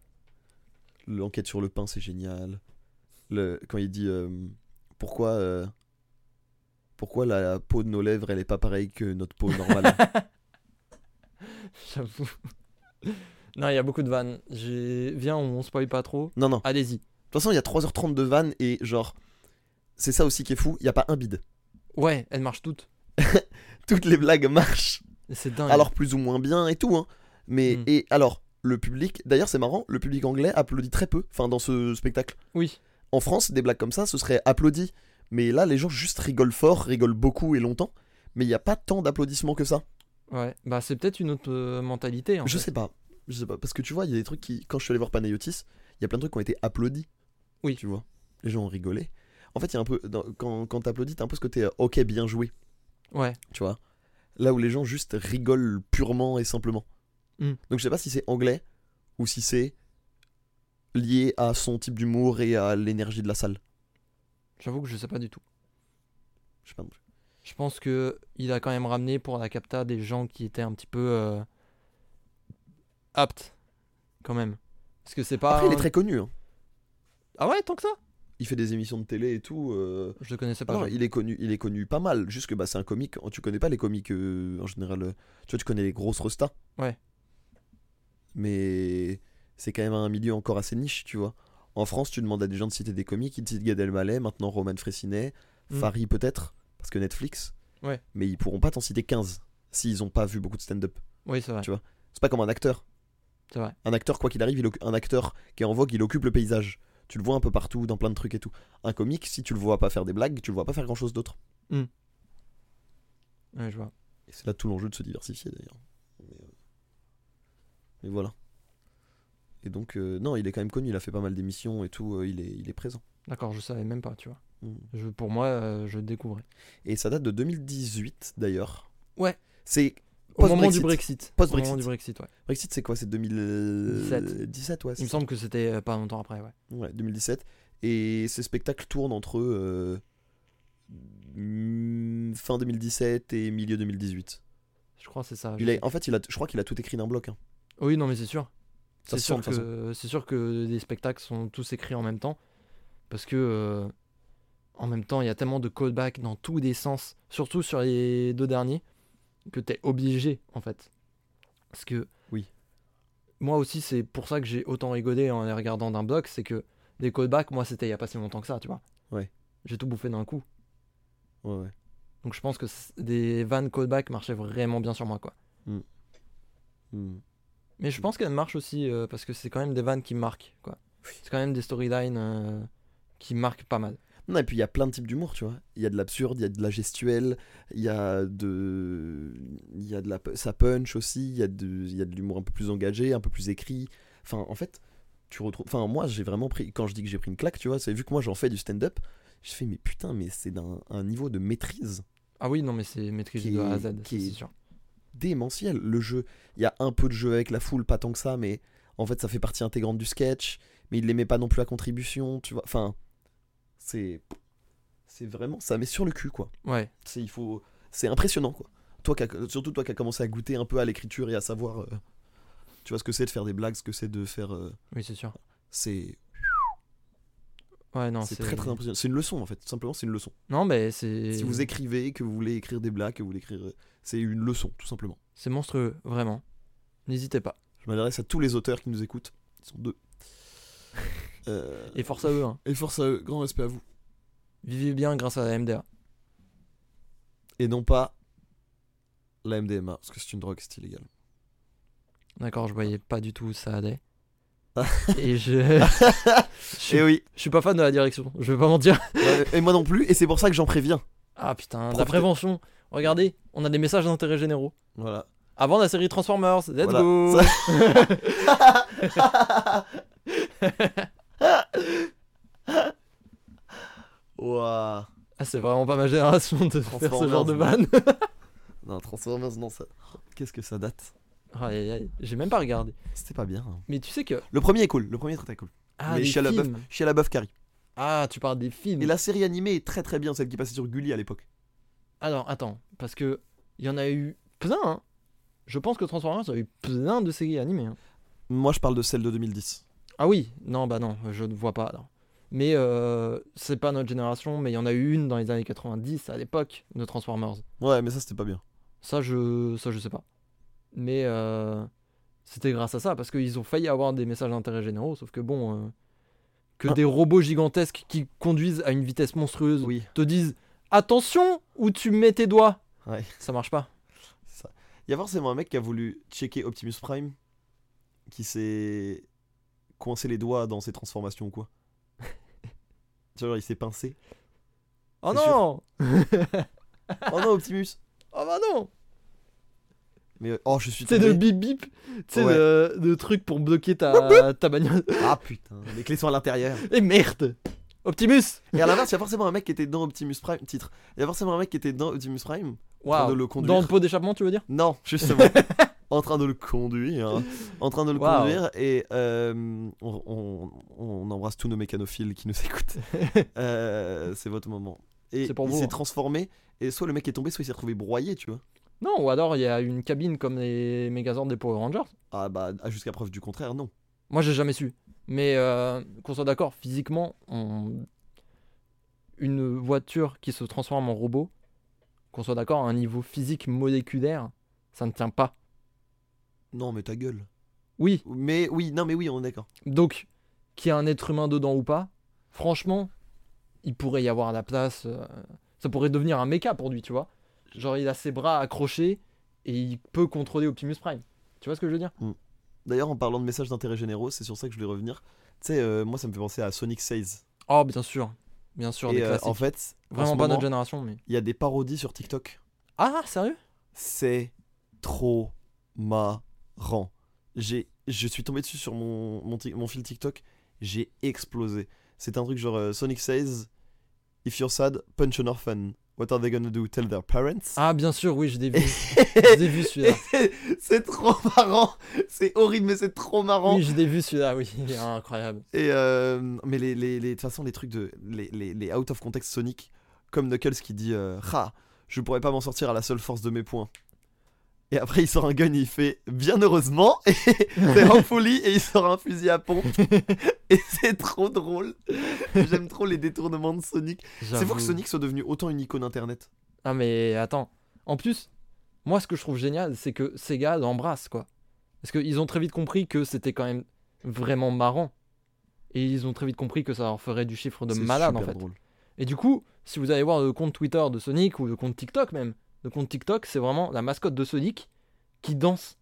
L'enquête sur le pain, c'est génial. Le, quand il dit euh, pourquoi, euh, pourquoi la, la peau de nos lèvres, elle est pas pareille que notre peau normale? J'avoue. non, il y a beaucoup de vannes. Viens, on spoil pas trop. non, non. De Allez-y. toute façon, il y a 3h30 de vannes et genre, c'est ça aussi qui est fou, il y a pas un bide. Ouais, elles marchent toutes. Toutes les blagues marchent. C'est dingue. Alors plus ou moins bien et tout, hein. Mais, Mm. et alors, le public, d'ailleurs c'est marrant, le public anglais applaudit très peu, enfin dans ce spectacle. Oui. En France, des blagues comme ça, ce serait applaudi. Mais là, les gens juste rigolent fort, rigolent beaucoup et longtemps. Mais il n'y a pas tant d'applaudissements que ça. Ouais. Bah, c'est peut-être une autre euh, mentalité. En Je fait. sais pas. Je sais pas. Parce que tu vois, il y a des trucs qui. Quand je suis allé voir Panayotis, il y a plein de trucs qui ont été applaudis. Oui. Tu vois. Les gens ont rigolé. En fait, il y a un peu. dans- quand quand t'applaudis, t'as un peu ce côté euh, ok, bien joué. Ouais. Tu vois. Là où les gens juste rigolent purement et simplement. Mm. Donc je sais pas si c'est anglais ou si c'est lié à son type d'humour et à l'énergie de la salle. J'avoue que je sais pas du tout. Je sais pas non plus. Je pense que il a quand même ramené pour la capta des gens qui étaient un petit peu euh, aptes, quand même. Parce que c'est pas. Après, il est très connu. hein. Ah ouais, tant que ça? Il fait des émissions de télé et tout. euh, Je le connaissais pas. il est connu, il est connu pas mal. Juste que bah, c'est un comique. Tu connais pas les comiques euh, en général. euh, Tu vois, tu connais les grosses restas. Ouais. Mais c'est quand même un milieu encore assez niche, tu vois. En France, tu demandes à des gens de citer des comiques, ils te citent Gad Elmaleh, maintenant Roman Frécinet, Mm. Farid peut-être, parce que Netflix. Ouais. Mais ils pourront pas t'en citer 15 s'ils ont pas vu beaucoup de stand-up. Oui, c'est vrai. Tu vois. C'est pas comme un acteur. C'est vrai. Un acteur, quoi qu'il arrive, il un acteur qui est en vogue, il occupe le paysage. Tu le vois un peu partout, dans plein de trucs et tout. Un comique, si tu le vois pas faire des blagues, tu le vois pas faire grand chose d'autre. Ouais, je vois. Et c'est là tout l'enjeu de se diversifier d'ailleurs. Mais, euh, mais voilà. Et donc, euh, non, il est quand même connu, il a fait pas mal d'émissions et tout, euh, il, est, il est présent. D'accord, je savais même pas, tu vois. Mm. Je, pour moi, je découvrais. Et ça date de 2018 d'ailleurs. Ouais. C'est Au moment du Brexit. Post-Brexit. Au moment du Brexit, ouais. Brexit, c'est quoi? C'est 2017 17, ouais. Il me semble que c'était euh, pas longtemps après, ouais. Ouais, 2017. Et ces spectacles tournent entre euh, fin 2017 et milieu 2018. Je crois que c'est ça. Il a, en fait, il a, je crois qu'il a tout écrit d'un bloc. hein. Oui, non, mais c'est sûr. C'est sûr, que, c'est sûr que les spectacles sont tous écrits en même temps. Parce que, euh, en même temps, il y a tellement de callbacks dans tous les sens, surtout sur les deux derniers, que t'es obligé, en fait. Parce que. Oui. Moi aussi, c'est pour ça que j'ai autant rigolé en les regardant d'un bloc, c'est que les callbacks, moi, c'était il y a pas si longtemps que ça, tu vois. Ouais. J'ai tout bouffé d'un coup. Ouais, ouais. Donc je pense que des vannes callbacks marchaient vraiment bien sur moi, quoi. Hmm. Mais je pense qu'elles marchent aussi euh, parce que c'est quand même des vannes qui marquent, quoi. C'est quand même des storylines euh, qui marquent pas mal. Non, et puis il y a plein de types d'humour, tu vois. Il y a de l'absurde, il y a de la gestuelle, il y a de. Il y a de la. Ça punch aussi, il y a de, il y a de l'humour un peu plus engagé, un peu plus écrit. Enfin, en fait, tu retrouves. Enfin, moi, j'ai vraiment pris. Quand je dis que j'ai pris une claque, tu vois, c'est vu que moi j'en fais du stand-up, je fais, mais putain, mais c'est d'un un niveau de maîtrise Ah oui, non, mais c'est maîtrisé Qui de A à est- Z, qui est- c'est sûr. démentiel. Le jeu, il y a un peu de jeu avec la foule, pas tant que ça, mais en fait, ça fait partie intégrante du sketch. Mais il les met pas non plus à contribution, tu vois. Enfin, c'est. C'est vraiment. Ça met sur le cul, quoi. Ouais, C'est il faut. C'est impressionnant, quoi. Toi, qui as- surtout toi qui as commencé à goûter un peu à l'écriture et à savoir. euh, tu vois ce que c'est de faire des blagues, ce que c'est de faire. euh, oui, c'est sûr. c'est Ouais, non, c'est très très impressionnant. C'est une leçon, en fait. Tout simplement, c'est une leçon. Non, mais c'est. Si vous écrivez, que vous voulez écrire des blagues, que vous voulez écrire. C'est une leçon, tout simplement. C'est monstrueux, vraiment. N'hésitez pas. Je m'adresse à tous les auteurs qui nous écoutent. Ils sont deux. Euh, Et force à eux, hein. Et force à eux, grand respect à vous. Vivez bien grâce à la MDA. Et non pas la MDMA, parce que c'est une drogue, c'est illégal. D'accord, je voyais pas du où ça allait. Ah. Et je. je, suis, Et oui, je suis pas fan de la direction, je vais pas mentir. et moi non plus, et c'est pour ça que j'en préviens. Ah putain, la prévention. Regardez, on a des messages d'intérêt généraux. Voilà. Avant la série Transformers, let's Voilà. go Ouah. Ah, c'est vraiment pas ma génération de faire ce genre de vanne. Non, Transformers, non, ça. Qu'est-ce que ça date Aïe, aïe, aïe, j'ai même pas regardé. C'était pas bien. hein. Mais tu sais que. Le premier est cool, le premier est très très cool. Ah, Mais des Shia LaBeouf, films. Shia LaBeouf Carrie. Ah, tu parles des films. Et la série animée est très très bien, celle qui passait sur Gulli à l'époque. Alors, attends, parce que il y en a eu plein. hein. Je pense que Transformers a eu plein de séries animées. hein. Moi, je parle de celle de 2010. Ah oui, non, bah non, je ne vois pas. Mais euh, c'est pas notre génération, mais il y en a eu une dans les années 90 à l'époque de Transformers. Ouais, mais ça, c'était pas bien. Ça, je, ça, je sais pas. Mais euh, c'était grâce à ça, parce qu'ils ont failli avoir des messages d'intérêt généraux, sauf que bon, euh, que Ah. des robots gigantesques qui conduisent à une vitesse monstrueuse Oui. te disent attention où tu mets tes doigts, Ouais. ça marche pas. Il y a forcément un mec qui a voulu checker Optimus Prime, qui s'est coincé les doigts dans ses transformations ou quoi. tu vois, genre, il s'est pincé. Oh non Oh non, Optimus Oh bah non Mais euh, oh, je suis C'est le bip bip, tu sais, Ouais. le, le truc pour bloquer ta, ta bagnole. Ah putain, les clés sont à l'intérieur. Et merde Optimus Et à l'inverse, il y a forcément un mec qui était dans Optimus Prime. Titre. Il y a forcément un mec qui était dans Optimus Prime. train de Waouh le conduire. Dans le pot d'échappement, tu veux dire? Non, justement. en train de le conduire. En train de le conduire. Et euh, on, on- on embrasse tous nos mécanophiles qui nous écoutent. Euh, c'est votre moment. Et pour il s'est hein. transformé. Et soit le mec est tombé, soit il s'est retrouvé broyé, tu vois. Non, ou alors il y a une cabine comme les Megazords des Power Rangers. Ah bah, à jusqu'à preuve du contraire, non. Moi, j'ai jamais su. Mais euh, qu'on soit d'accord, physiquement, on- une voiture qui se transforme en robot, qu'on soit d'accord, à un niveau physique moléculaire, ça ne tient pas. Non, mais ta gueule. Oui, Mais oui, non, mais oui, on est d'accord. donc, qu'il y ait un être humain dedans ou pas, franchement, il pourrait y avoir la place. euh, ça pourrait devenir un mecha pour lui, tu vois. Genre, il a ses bras accrochés et il peut contrôler Optimus Prime. Tu vois ce que je veux dire? D'ailleurs, en parlant de messages d'intérêt généraux, c'est sur ça que je voulais revenir. Tu sais, euh, moi, ça me fait penser à Sonic Says. Oh, bien sûr. Bien sûr, Et des euh, en fait, en Vraiment pas moment, notre génération, mais. il y a des parodies sur TikTok. Ah, sérieux? C'est trop marrant. J'ai, je suis tombé dessus sur mon, mon, fil TikTok. J'ai explosé. C'est un truc genre euh, Sonic Says, If you're sad, punch an orphan. What are they gonna do? Tell their parents? Ah, bien sûr, oui, je l'ai vu. je l'ai vu celui-là. c'est trop marrant. C'est horrible, mais c'est trop marrant. Oui, je l'ai vu celui-là, oui, il est incroyable. Et euh, mais les, les, les- de toute façon, les trucs de. Les, les, les out of context Sonic, comme Knuckles qui dit euh, Ha, je pourrais pas m'en sortir à la seule force de mes poings. Et après, il sort un gun il fait Bien heureusement, et c'est en folie, et il sort un fusil à pompe. et c'est trop drôle. J'aime trop les détournements de Sonic. C'est fou que Sonic soit devenu autant une icône internet. Ah, mais attends. En plus, moi, ce que je trouve génial, c'est que Sega l'embrasse, quoi. Parce qu'ils ont très vite compris que c'était quand même vraiment marrant. Et ils ont très vite compris que ça leur ferait du chiffre de malade, en fait. drôle. Et du coup, si vous allez voir le compte Twitter de Sonic ou le compte TikTok même, le compte TikTok, c'est vraiment la mascotte de Sonic qui danse.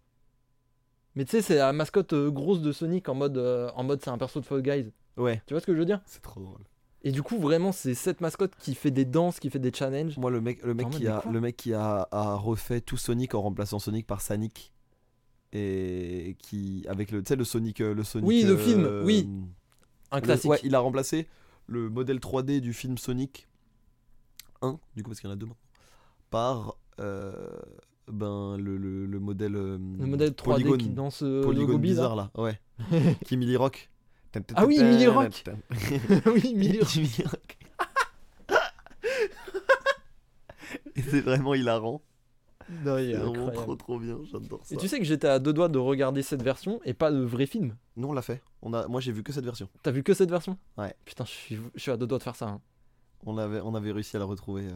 Mais tu sais, c'est la mascotte euh, grosse de Sonic en mode, euh, en mode c'est un perso de Fall Guys. Ouais, Tu vois ce que je veux dire? C'est trop drôle. Et du coup, vraiment, c'est cette mascotte qui fait des danses, qui fait des challenges. Moi, le mec, le mec, qui, a, le mec qui a, a refait tout Sonic en remplaçant Sonic par Sonic. Et qui. Avec le, tu sais, le Sonic. euh, Le Sonic Oui, le euh, film, oui. Un le- classique. ouais, il a remplacé le modèle 3D du film Sonic 1, du coup, parce qu'il y en a deux maintenant, par. euh, ben, le, le, le modèle. euh, le modèle 3D qui polygone, danse euh, polygone Gobi, là. bizarre là, ouais. qui Millie Rock. Ah oui, Millie Rock. oui, Rock. Et c'est vraiment hilarant. Non, il est vraiment trop trop bien, j'adore ça. Et tu sais que j'étais à deux doigts de regarder cette version et pas le vrai film. Nous on l'a fait. On a, moi j'ai vu que cette version. T'as vu que cette version? Ouais. Putain, je suis, je suis à deux doigts de faire ça. hein. On avait, on avait réussi à la retrouver. euh,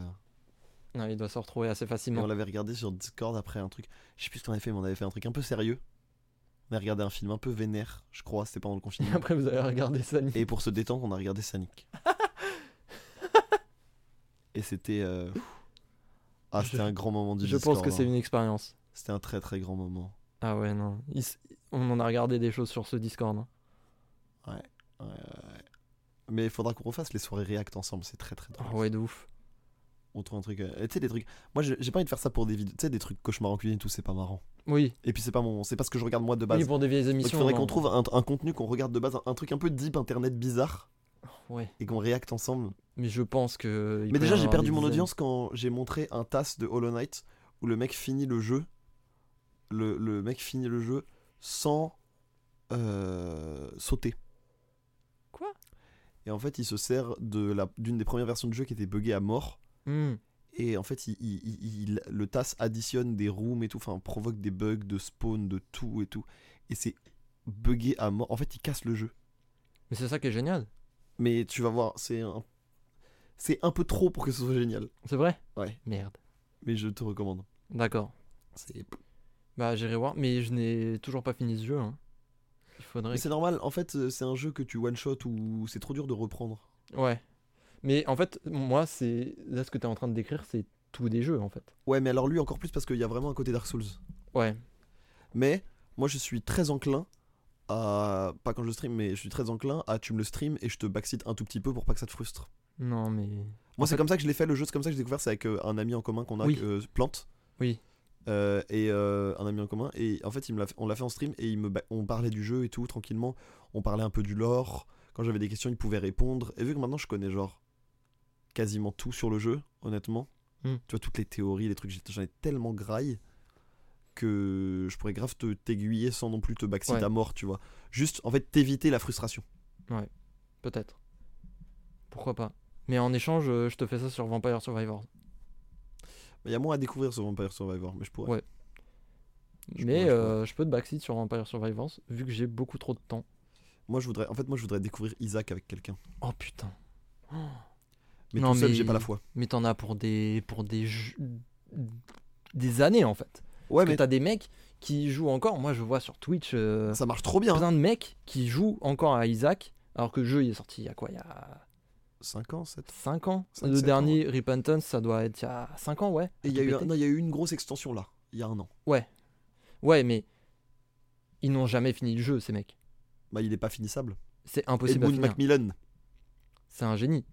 Ouais, il doit se retrouver assez et facilement. on l'avait regardé sur Discord après un truc. Je sais plus ce qu'on avait fait, mais on avait fait un truc un peu sérieux. On a regardé un film un peu vénère, je crois, c'était pendant le Et confinement. après, vous avez regardé Sonic. Et pour se détendre, on a regardé Sonic. Et c'était. euh, Ah, Je- c'était un grand moment du Je Discord. pense que c'est hein. une expérience. C'était un très très grand moment. Ah ouais, non. Il s- On en a regardé des choses sur ce Discord. hein. Ouais, ouais, ouais. Mais il faudra qu'on refasse les soirées React ensemble, c'est très très drôle. Ah ouais, de ouf. On trouve un truc. euh, Tu sais, des trucs. Moi, j'ai pas envie de faire ça pour des vidéos. Tu sais, des trucs cauchemars en cuisine et tout, c'est pas marrant. Oui, Et puis, c'est pas mon. C'est pas ce que je regarde moi de base. oui pour des vieilles Donc, il émissions. faudrait qu'on trouve un, un contenu qu'on regarde de base, un, un truc un peu deep internet bizarre, Ouais, et qu'on réacte ensemble. mais je pense que. Mais déjà, j'ai perdu mon dizaines. audience quand j'ai montré un task de Hollow Knight où le mec finit le jeu. Le, le mec finit le jeu sans euh, sauter. Quoi? Et en fait, il se sert de la d'une des premières versions du jeu qui était buggée à mort. Hmm. Et en fait, il, il- il- il- le TAS additionne des rooms et tout, enfin, provoque des bugs de spawn, de tout et tout. Et c'est buggé à mort. En fait, il casse le jeu. Mais c'est ça qui est génial. Mais tu vas voir, c'est un... C'est un peu trop pour que ce soit génial. C'est vrai? Ouais. Merde. Mais je te recommande. D'accord. C'est... Bah, j'irai voir. Mais je n'ai toujours pas fini ce jeu. hein. Il faudrait. Mais c'est normal, en fait, euh, c'est un jeu que tu one-shot ou c'est trop dur de reprendre. Ouais. Mais en fait, moi, c'est. Là, ce que tu es en train de décrire, c'est tous des jeux, en fait. Ouais, mais alors lui encore plus parce qu'il y a vraiment un côté Dark Souls. Ouais. Mais moi, je suis très enclin à... Pas quand je stream, mais je suis très enclin à tu me le stream et je te backseat un tout petit peu pour pas que ça te frustre. Non, mais. Moi, c'est fait- comme ça que je l'ai fait, le jeu, c'est comme ça que j'ai découvert, c'est avec euh, un ami en commun qu'on a, Oui. euh, Plante. Oui. Euh, et euh, un ami en commun. Et en fait, il me l'a fait- on l'a fait en stream et il me on parlait du jeu et tout, tranquillement. On parlait un peu du lore. Quand j'avais des questions, il pouvait répondre. Et vu que maintenant, je connais genre quasiment tout sur le jeu, honnêtement. Hmm. Tu vois, toutes les théories, les trucs, j'en ai tellement graille que je pourrais grave te t'aiguiller sans non plus te backseat Ouais. à mort, tu vois. Juste, en fait, t'éviter la frustration. Peut-être. Pourquoi pas. Mais en échange, euh, je te fais ça sur Vampire Survivors. Il y a moins à découvrir sur Vampire Survivor, mais je pourrais. Ouais. Je mais pourrais, euh, je peux te backseat sur Vampire Survivors, vu que j'ai beaucoup trop de temps. Moi, je voudrais, en fait, moi, je voudrais découvrir Isaac avec quelqu'un. Oh putain. Mais Non, tout seul, j'ai pas la foi. Mais t'en as pour des. pour des. des années, en fait. Ouais, Parce mais que t'as des mecs qui jouent encore. Moi, je vois sur Twitch euh, ça marche trop bien. plein de mecs qui jouent encore à Isaac, alors que le jeu il est sorti il y a quoi Il y a 5 ans, 7 5 ans Le dernier Repentance, ça doit être il y a 5 ans, ouais. Et il y, a eu Tout un- pété. non, il y a eu une grosse extension là, il y a un an. Ouais, mais ils n'ont jamais fini le jeu, ces mecs. Bah, il est pas finissable. C'est impossible à Edmund finir. Macmillan. C'est un génie.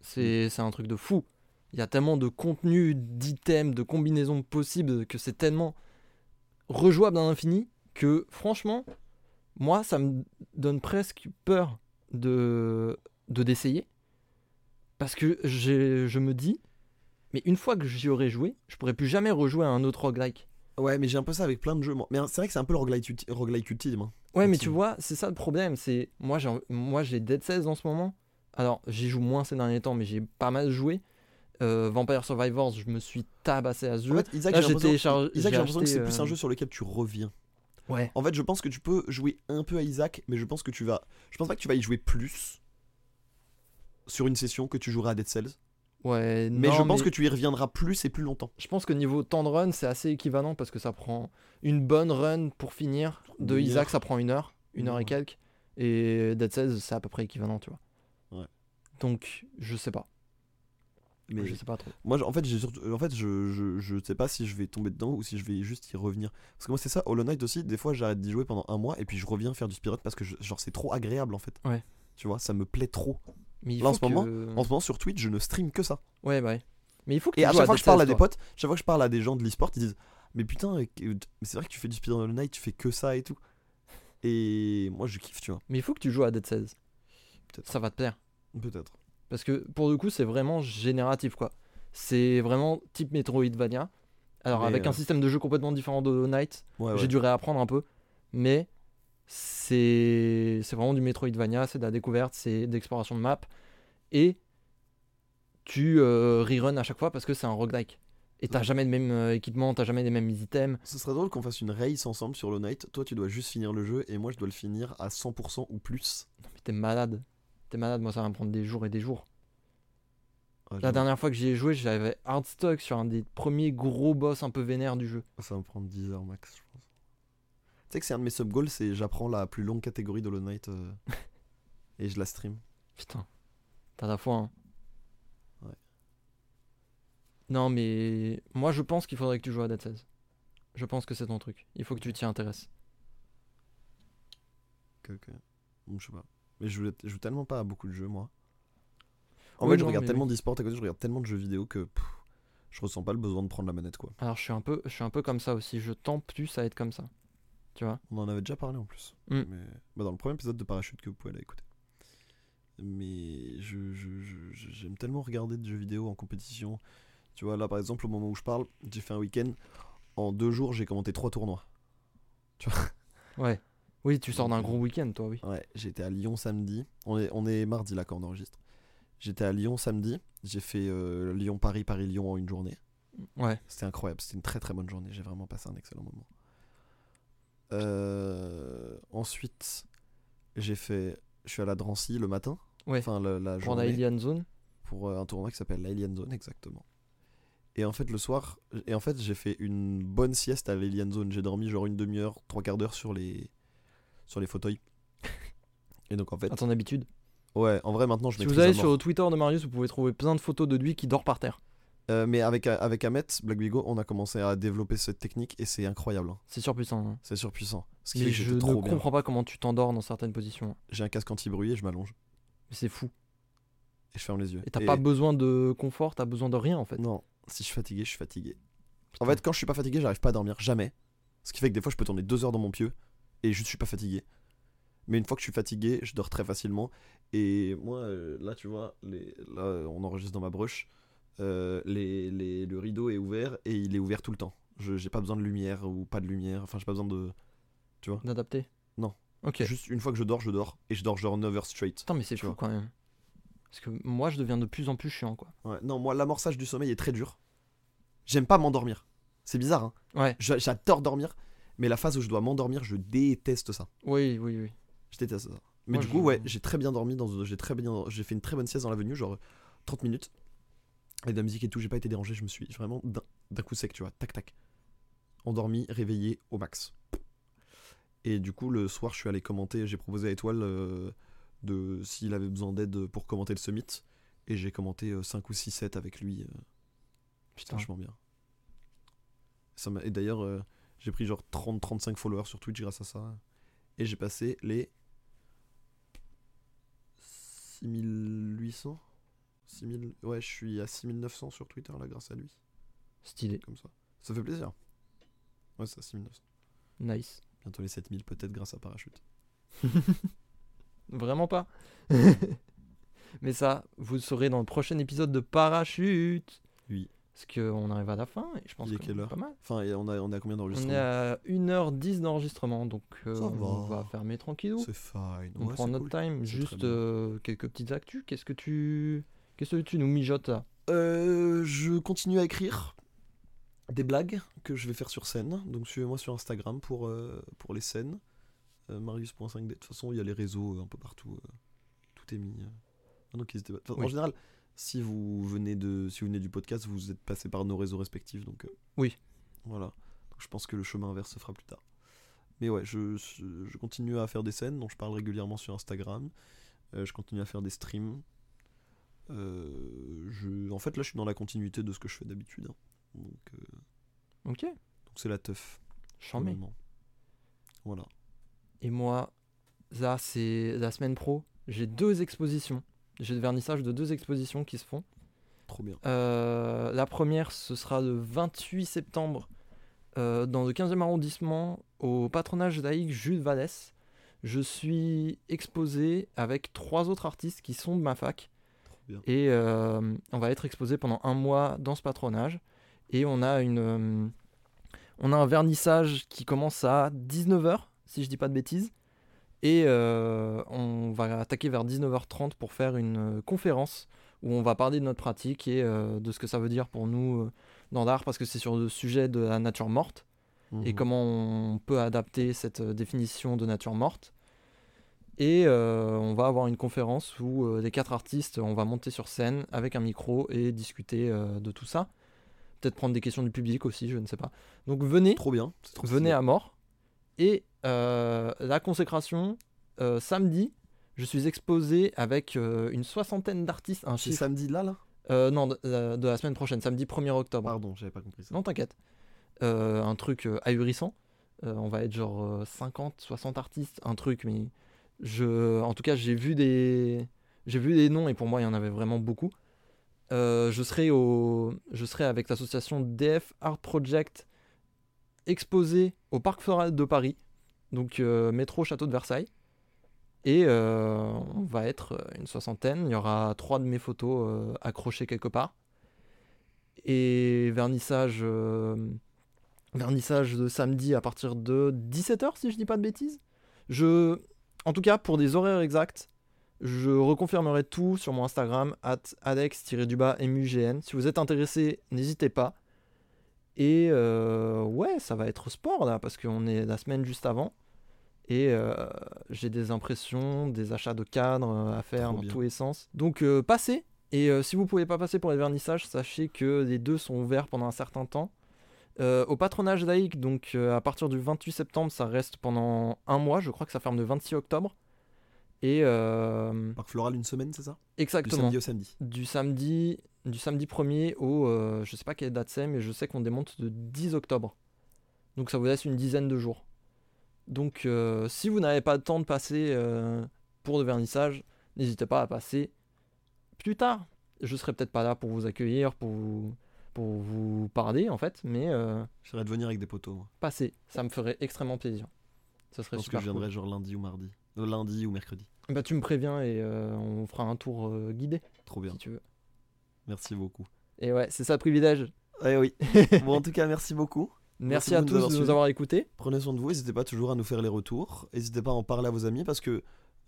C'est un truc de fou. Il y a tellement de contenu, d'items, de combinaisons possibles que c'est tellement rejouable à l'infini que franchement, moi, ça me donne presque peur de de d'essayer parce que je me dis Mais une fois que j'y aurais joué, je pourrais plus jamais rejouer à un autre roguelike. Ouais, mais j'ai un peu ça avec plein de jeux. moi. Mais c'est vrai que c'est un peu le roguelike, roguelike ultime. hein. Ouais, mais tu vois, c'est ça le problème. C'est moi, j'ai moi j'ai Dead Cells en ce moment. Alors, j'y joue moins ces derniers temps, mais j'ai pas mal joué. Euh, Vampire Survivors, je me suis tabassé à ce jeu. En fait, Isaac, j'ai l'impression que c'est plus euh, un jeu sur lequel tu reviens. ouais. En fait, je pense que tu peux jouer un peu à Isaac, mais je pense que tu vas. Je pense pas que tu vas y jouer plus sur une session que tu joueras à Dead Cells. Ouais. Mais non, je pense que tu y reviendras plus et plus longtemps. Je pense que niveau temps de run, c'est assez équivalent parce que ça prend une bonne run pour finir. De Isaac, ça prend une heure, une heure et quelques. Et Dead Cells, c'est à peu près équivalent, tu vois. Donc, je sais pas. Mais Je sais pas trop. moi, en fait, j'ai surtout- en fait, je, je, je sais pas si je vais tomber dedans ou si je vais juste y revenir. Parce que moi, c'est ça, Hollow Knight aussi. Des fois, j'arrête d'y jouer pendant un mois et puis je reviens faire du speedrun parce que je- genre c'est trop agréable en fait. Ouais. Tu vois, ça me plaît trop. Mais il Là, en ce moment, En ce moment, sur Twitch, je ne stream que ça. Ouais, bah ouais. Mais il faut que tu Et à chaque fois que je parle à des potes, chaque fois que je parle à des gens de l'e-sport, ils disent Mais putain, c'est vrai que tu fais du speedrun Hollow Knight, tu fais que ça et tout. Et moi, je kiffe, tu vois. Mais il faut que tu joues à Dead Cells. Ça va te plaire. Peut-être. Parce que pour le coup, c'est vraiment génératif, quoi. C'est vraiment type Metroidvania. Alors, Mais, avec un euh, système de jeu complètement différent de ouais. j'ai dû réapprendre un peu. Mais c'est vraiment du Metroidvania, c'est de la découverte, c'est de l'exploration de map. Et tu euh, rerun à chaque fois parce que c'est un roguelike. Et t'as jamais le même euh, équipement, t'as jamais les mêmes items. Ce serait drôle qu'on fasse une race ensemble sur Hollow Knight. Toi, tu dois juste finir le jeu et moi, je dois le finir à 100% ou plus. Non, mais t'es malade. T'es malade, moi ça va me prendre des jours et des jours. Ah, La dernière fois que j'y ai joué, j'avais hard stock sur un des premiers gros boss un peu vénères du jeu. Ça va me prendre 10 heures max, je pense. Tu sais que c'est un de mes sub-goals, c'est j'apprends la plus longue catégorie d'Hollow Knight euh, et je la stream. Putain, t'as la foi. Hein. Ouais. Non, mais moi je pense qu'il faudrait que tu joues à Dead Cells. Je pense que c'est ton truc. Il faut que tu t'y intéresses. Que- Bon, je sais pas. Mais je joue, je joue tellement pas à beaucoup de jeux, moi. En Oui, fait, je regarde tellement oui. d'e-sport à côté, je regarde tellement de jeux vidéo que pff, je ressens pas le besoin de prendre la manette, quoi. Alors je suis un peu, je suis un peu comme ça aussi. Je tends plus à être comme ça. Tu vois? On en avait déjà parlé en plus. Mm. Mais, bah, dans le premier épisode de Parachute que vous pouvez aller écouter. Mais je, je- je- je- j'aime tellement regarder de jeux vidéo en compétition. Tu vois, là par exemple, au moment où je parle, j'ai fait un week-end. En deux jours, j'ai commenté trois tournois. Ouais. Oui, tu sors d'un Donc, gros week-end, toi, oui. Ouais, j'étais à Lyon samedi. On est, on est mardi là quand on enregistre. J'étais à Lyon samedi. J'ai fait euh, Lyon-Paris, Paris-Lyon en une journée. Ouais. C'était incroyable. C'était une très très bonne journée. J'ai vraiment passé un excellent moment. Euh, ensuite, j'ai fait. Je suis à la Drancy le matin. Ouais. Enfin, la, la Pour journée. Alien Zone. Pour euh, un tournoi qui s'appelle l'Alien Zone, exactement. Et en fait, le soir. Et en fait, j'ai fait une bonne sieste à l'Alien Zone. J'ai dormi genre une demi-heure, trois quarts d'heure sur les. Sur les fauteuils. Et donc en fait. À ton habitude. Ouais, en vrai, maintenant je Si vous allez sur le Twitter de Marius, vous pouvez trouver plein de photos de lui qui dort par terre. Euh, mais avec, avec Ahmet, Black Bigo, on a commencé à développer cette technique et c'est incroyable. hein. C'est surpuissant. hein. C'est surpuissant. Ce qui Mais fait que je ne bien. comprends pas comment tu t'endors dans certaines positions. J'ai un casque anti-bruit et je m'allonge. C'est fou. Et je ferme les yeux. Et t'as pas besoin de confort, t'as besoin de rien en fait. Non, si je suis fatigué, je suis fatigué. En fait, quand je suis pas fatigué, j'arrive pas à dormir. Jamais. Ce qui fait que des fois, je peux tourner deux heures dans mon pieu et je suis pas fatigué. Mais une fois que je suis fatigué, je dors très facilement. Et moi, euh, là, tu vois, les... là, on enregistre dans ma brush. Euh, les, les- le rideau est ouvert et il est ouvert tout le temps. Je j'ai pas besoin de lumière ou pas de lumière. Enfin, j'ai pas besoin de. D'adapter Non. Ok. Juste une fois que je dors, je dors. Et je dors genre 9 heures straight. Putain, mais c'est tu fou vois. quand même. Parce que moi, je deviens de plus en plus chiant quoi. Ouais, non, moi, l'amorçage du sommeil est très dur. J'aime pas m'endormir. C'est bizarre, hein. Ouais. J'a- J'adore dormir. Mais la phase où je dois m'endormir, je déteste ça. Oui, oui, oui. Je déteste ça. Mais Moi, du coup, je- ouais, j'ai très bien dormi. dans J'ai très bien... j'ai fait une très bonne sieste dans l'avenue, genre 30 minutes. Avec de la musique et tout, j'ai pas été dérangé. Je me suis vraiment d'un coup sec, tu vois. Tac, tac. Endormi, réveillé au max. Et du coup, le soir, je suis allé commenter. J'ai proposé à Étoile euh, de s'il avait besoin d'aide pour commenter le summit. Et j'ai commenté 5 ou 6 sets avec lui. euh, Putain. Vachement bien. Ça et d'ailleurs, euh, j'ai pris genre 30-35 followers sur Twitch grâce à ça. Et j'ai passé les 6800 6000 Ouais, je suis à 6900 sur Twitter là grâce à lui. Stylé. Comme ça. Ça fait plaisir. Ouais, c'est à 6900. Nice. Bientôt les 7000 peut-être grâce à Parachute. Vraiment pas. Mais ça, vous le saurez dans le prochain épisode de Parachute. Oui. Parce qu'on arrive à la fin et je pense Il est que quelle c'est heure pas mal. Enfin, on a, on a combien On d'enregistrements est à 1h10 d'enregistrement, donc euh, Ça on va. va fermer tranquillou. C'est fine. On Ouais, prend c'est notre cool. time. C'est Juste très bien. euh, quelques petites actus. Qu'est-ce que tu. Qu'est-ce que tu nous mijotes là? Euh, je continue à écrire des blagues que je vais faire sur scène. Donc suivez-moi sur Instagram pour, euh, pour les scènes. Euh, Marius.5D. De toute façon, il y a les réseaux euh, un peu partout. euh, tout est mis. euh. Ah. Enfin, En Oui. général, si vous venez de, si vous venez du podcast, vous êtes passé par nos réseaux respectifs. Donc euh, Oui. Voilà. Donc, je pense que le chemin inverse se fera plus tard. Mais ouais, je, continue à faire des scènes dont je parle régulièrement sur Instagram. Euh, je continue à faire des streams. Euh, je, en fait, là, je suis dans la continuité de ce que je fais d'habitude. hein. Donc, euh, Ok, donc c'est la teuf. Voilà. Et moi, là, c'est la semaine pro. J'ai deux expositions. J'ai le vernissage de deux expositions qui se font. Trop bien. Euh, la première, ce sera le 28 septembre euh, dans le 15e arrondissement au patronage laïque Jules Vallès. Je suis exposé avec trois autres artistes qui sont de ma fac. Trop bien. Et euh, on va être exposé pendant un mois dans ce patronage. Et on a, une, euh, on a un vernissage qui commence à 19h, si je dis pas de bêtises. Et euh, on va attaquer vers 19h30 pour faire une euh, conférence où on va parler de notre pratique et euh, de ce que ça veut dire pour nous dans l'art, parce que c'est sur le sujet de la nature morte et Mhm. comment on peut adapter cette définition de nature morte. Et euh, on va avoir une conférence où euh, les quatre artistes, on va monter sur scène avec un micro et discuter euh, de tout ça. Peut-être prendre des questions du public aussi, je ne sais pas. Donc venez, Trop bien. trop venez à mort. Et la consécration, euh, samedi, je suis exposé avec euh, une soixantaine d'artistes. Un C'est samedi là, là? Euh, non, de, euh, de la semaine prochaine, samedi 1er octobre. Pardon, j'avais pas compris ça. Non, t'inquiète. Euh, un truc euh, ahurissant. Euh, on va être genre euh, 50, 60 artistes, un truc, mais je, en tout cas, j'ai vu des, j'ai vu des noms et pour moi, il y en avait vraiment beaucoup. Euh, je serai au, je serai avec l'association DF Art Project exposé au Parc Floral de Paris, donc euh, métro Château de Versailles. Et euh, on va être euh, une soixantaine. Il y aura trois de mes photos accrochées quelque part. Et vernissage, vernissage de samedi à partir de 17h, si je dis pas de bêtises. Je, en tout cas, pour des horaires exacts, je reconfirmerai tout sur mon Instagram, at alex-mugn. Si vous êtes intéressé, n'hésitez pas. Et euh, ouais, ça va être sport là, parce qu'on est la semaine juste avant. Et euh, j'ai des impressions, des achats de cadres euh, à faire Trop dans bien. tous les sens. Donc euh, passez. Et si vous pouvez pas passer pour les vernissages, sachez que les deux sont ouverts pendant un certain temps. Au patronage laïque, donc à partir du 28 septembre, ça reste pendant un mois. Je crois que ça ferme le 26 octobre. Et euh, Parc Floral, une semaine, c'est ça? Du exactement samedi au samedi. du samedi du samedi 1er au euh, je sais pas quelle date c'est mais je sais qu'on démonte le 10 octobre donc ça vous laisse une dizaine de jours donc euh, si vous n'avez pas le temps de passer euh, pour le vernissage n'hésitez pas à passer plus tard je serai peut-être pas là pour vous accueillir pour vous, pour vous parler en fait mais euh, J'essaierai de venir avec des poteaux. moi. passez ça me ferait extrêmement plaisir ça Je serait pense que super je cool. viendrai genre lundi ou mardi. Lundi ou mercredi. bah tu me préviens et on fera un tour guidé Trop bien. si tu veux Merci beaucoup. et ouais c'est ça le privilège Eh oui. bon, en tout cas, merci beaucoup. Merci, Merci à tous de nous avoir écoutés Prenez soin de vous, n'hésitez pas toujours à nous faire les retours. N'hésitez pas à en parler à vos amis parce que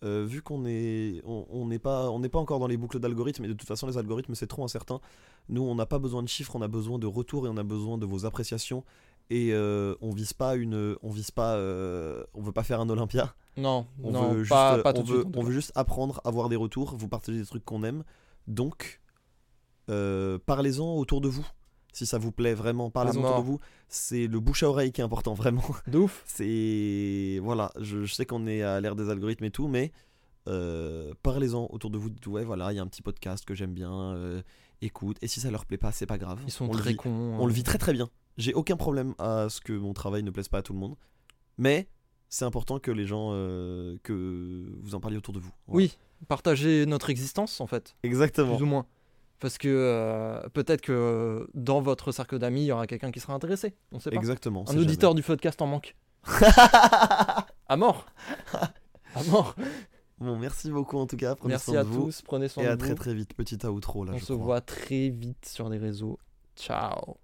euh, vu qu'on est, on on n'est pas, on n'est pas encore dans les boucles d'algorithmes et de toute façon les algorithmes c'est trop incertain. Nous on n'a pas besoin de chiffres, on a besoin de retours et on a besoin de vos appréciations. Et euh, on vise pas une, on vise pas, euh, on veut pas faire un Olympia. Non, On non, veut juste, pas, pas tout on veut, suite. on veut juste apprendre, avoir des retours, vous partagez des trucs qu'on aime. Donc euh, parlez-en autour de vous. Si ça vous plaît vraiment, parlez-en autour de vous. C'est le bouche à oreille qui est important vraiment. De ouf. C'est voilà, je, je sais qu'on est à l'ère des algorithmes et tout, mais euh, parlez-en autour de vous. dites, Ouais, voilà, il y a un petit podcast que j'aime bien. euh, écoute, et si ça leur plaît pas, c'est pas grave. Ils sont on le très vit, cons. on le euh. vit très très bien. J'ai aucun problème à ce que mon travail ne plaise pas à tout le monde, mais c'est important que les gens que vous en parliez autour de vous. Voilà. Oui, partager notre existence en fait, exactement. plus ou moins. Parce que euh, peut-être que dans votre cercle d'amis, il y aura quelqu'un qui sera intéressé. On sait pas. Exactement. Un auditeur du podcast en manque. à mort. à mort. Bon, merci beaucoup en tout cas. Merci à tous. Prenez soin de vous. Et à très très vite. Petit outro là. On se voit très vite sur les réseaux. Ciao.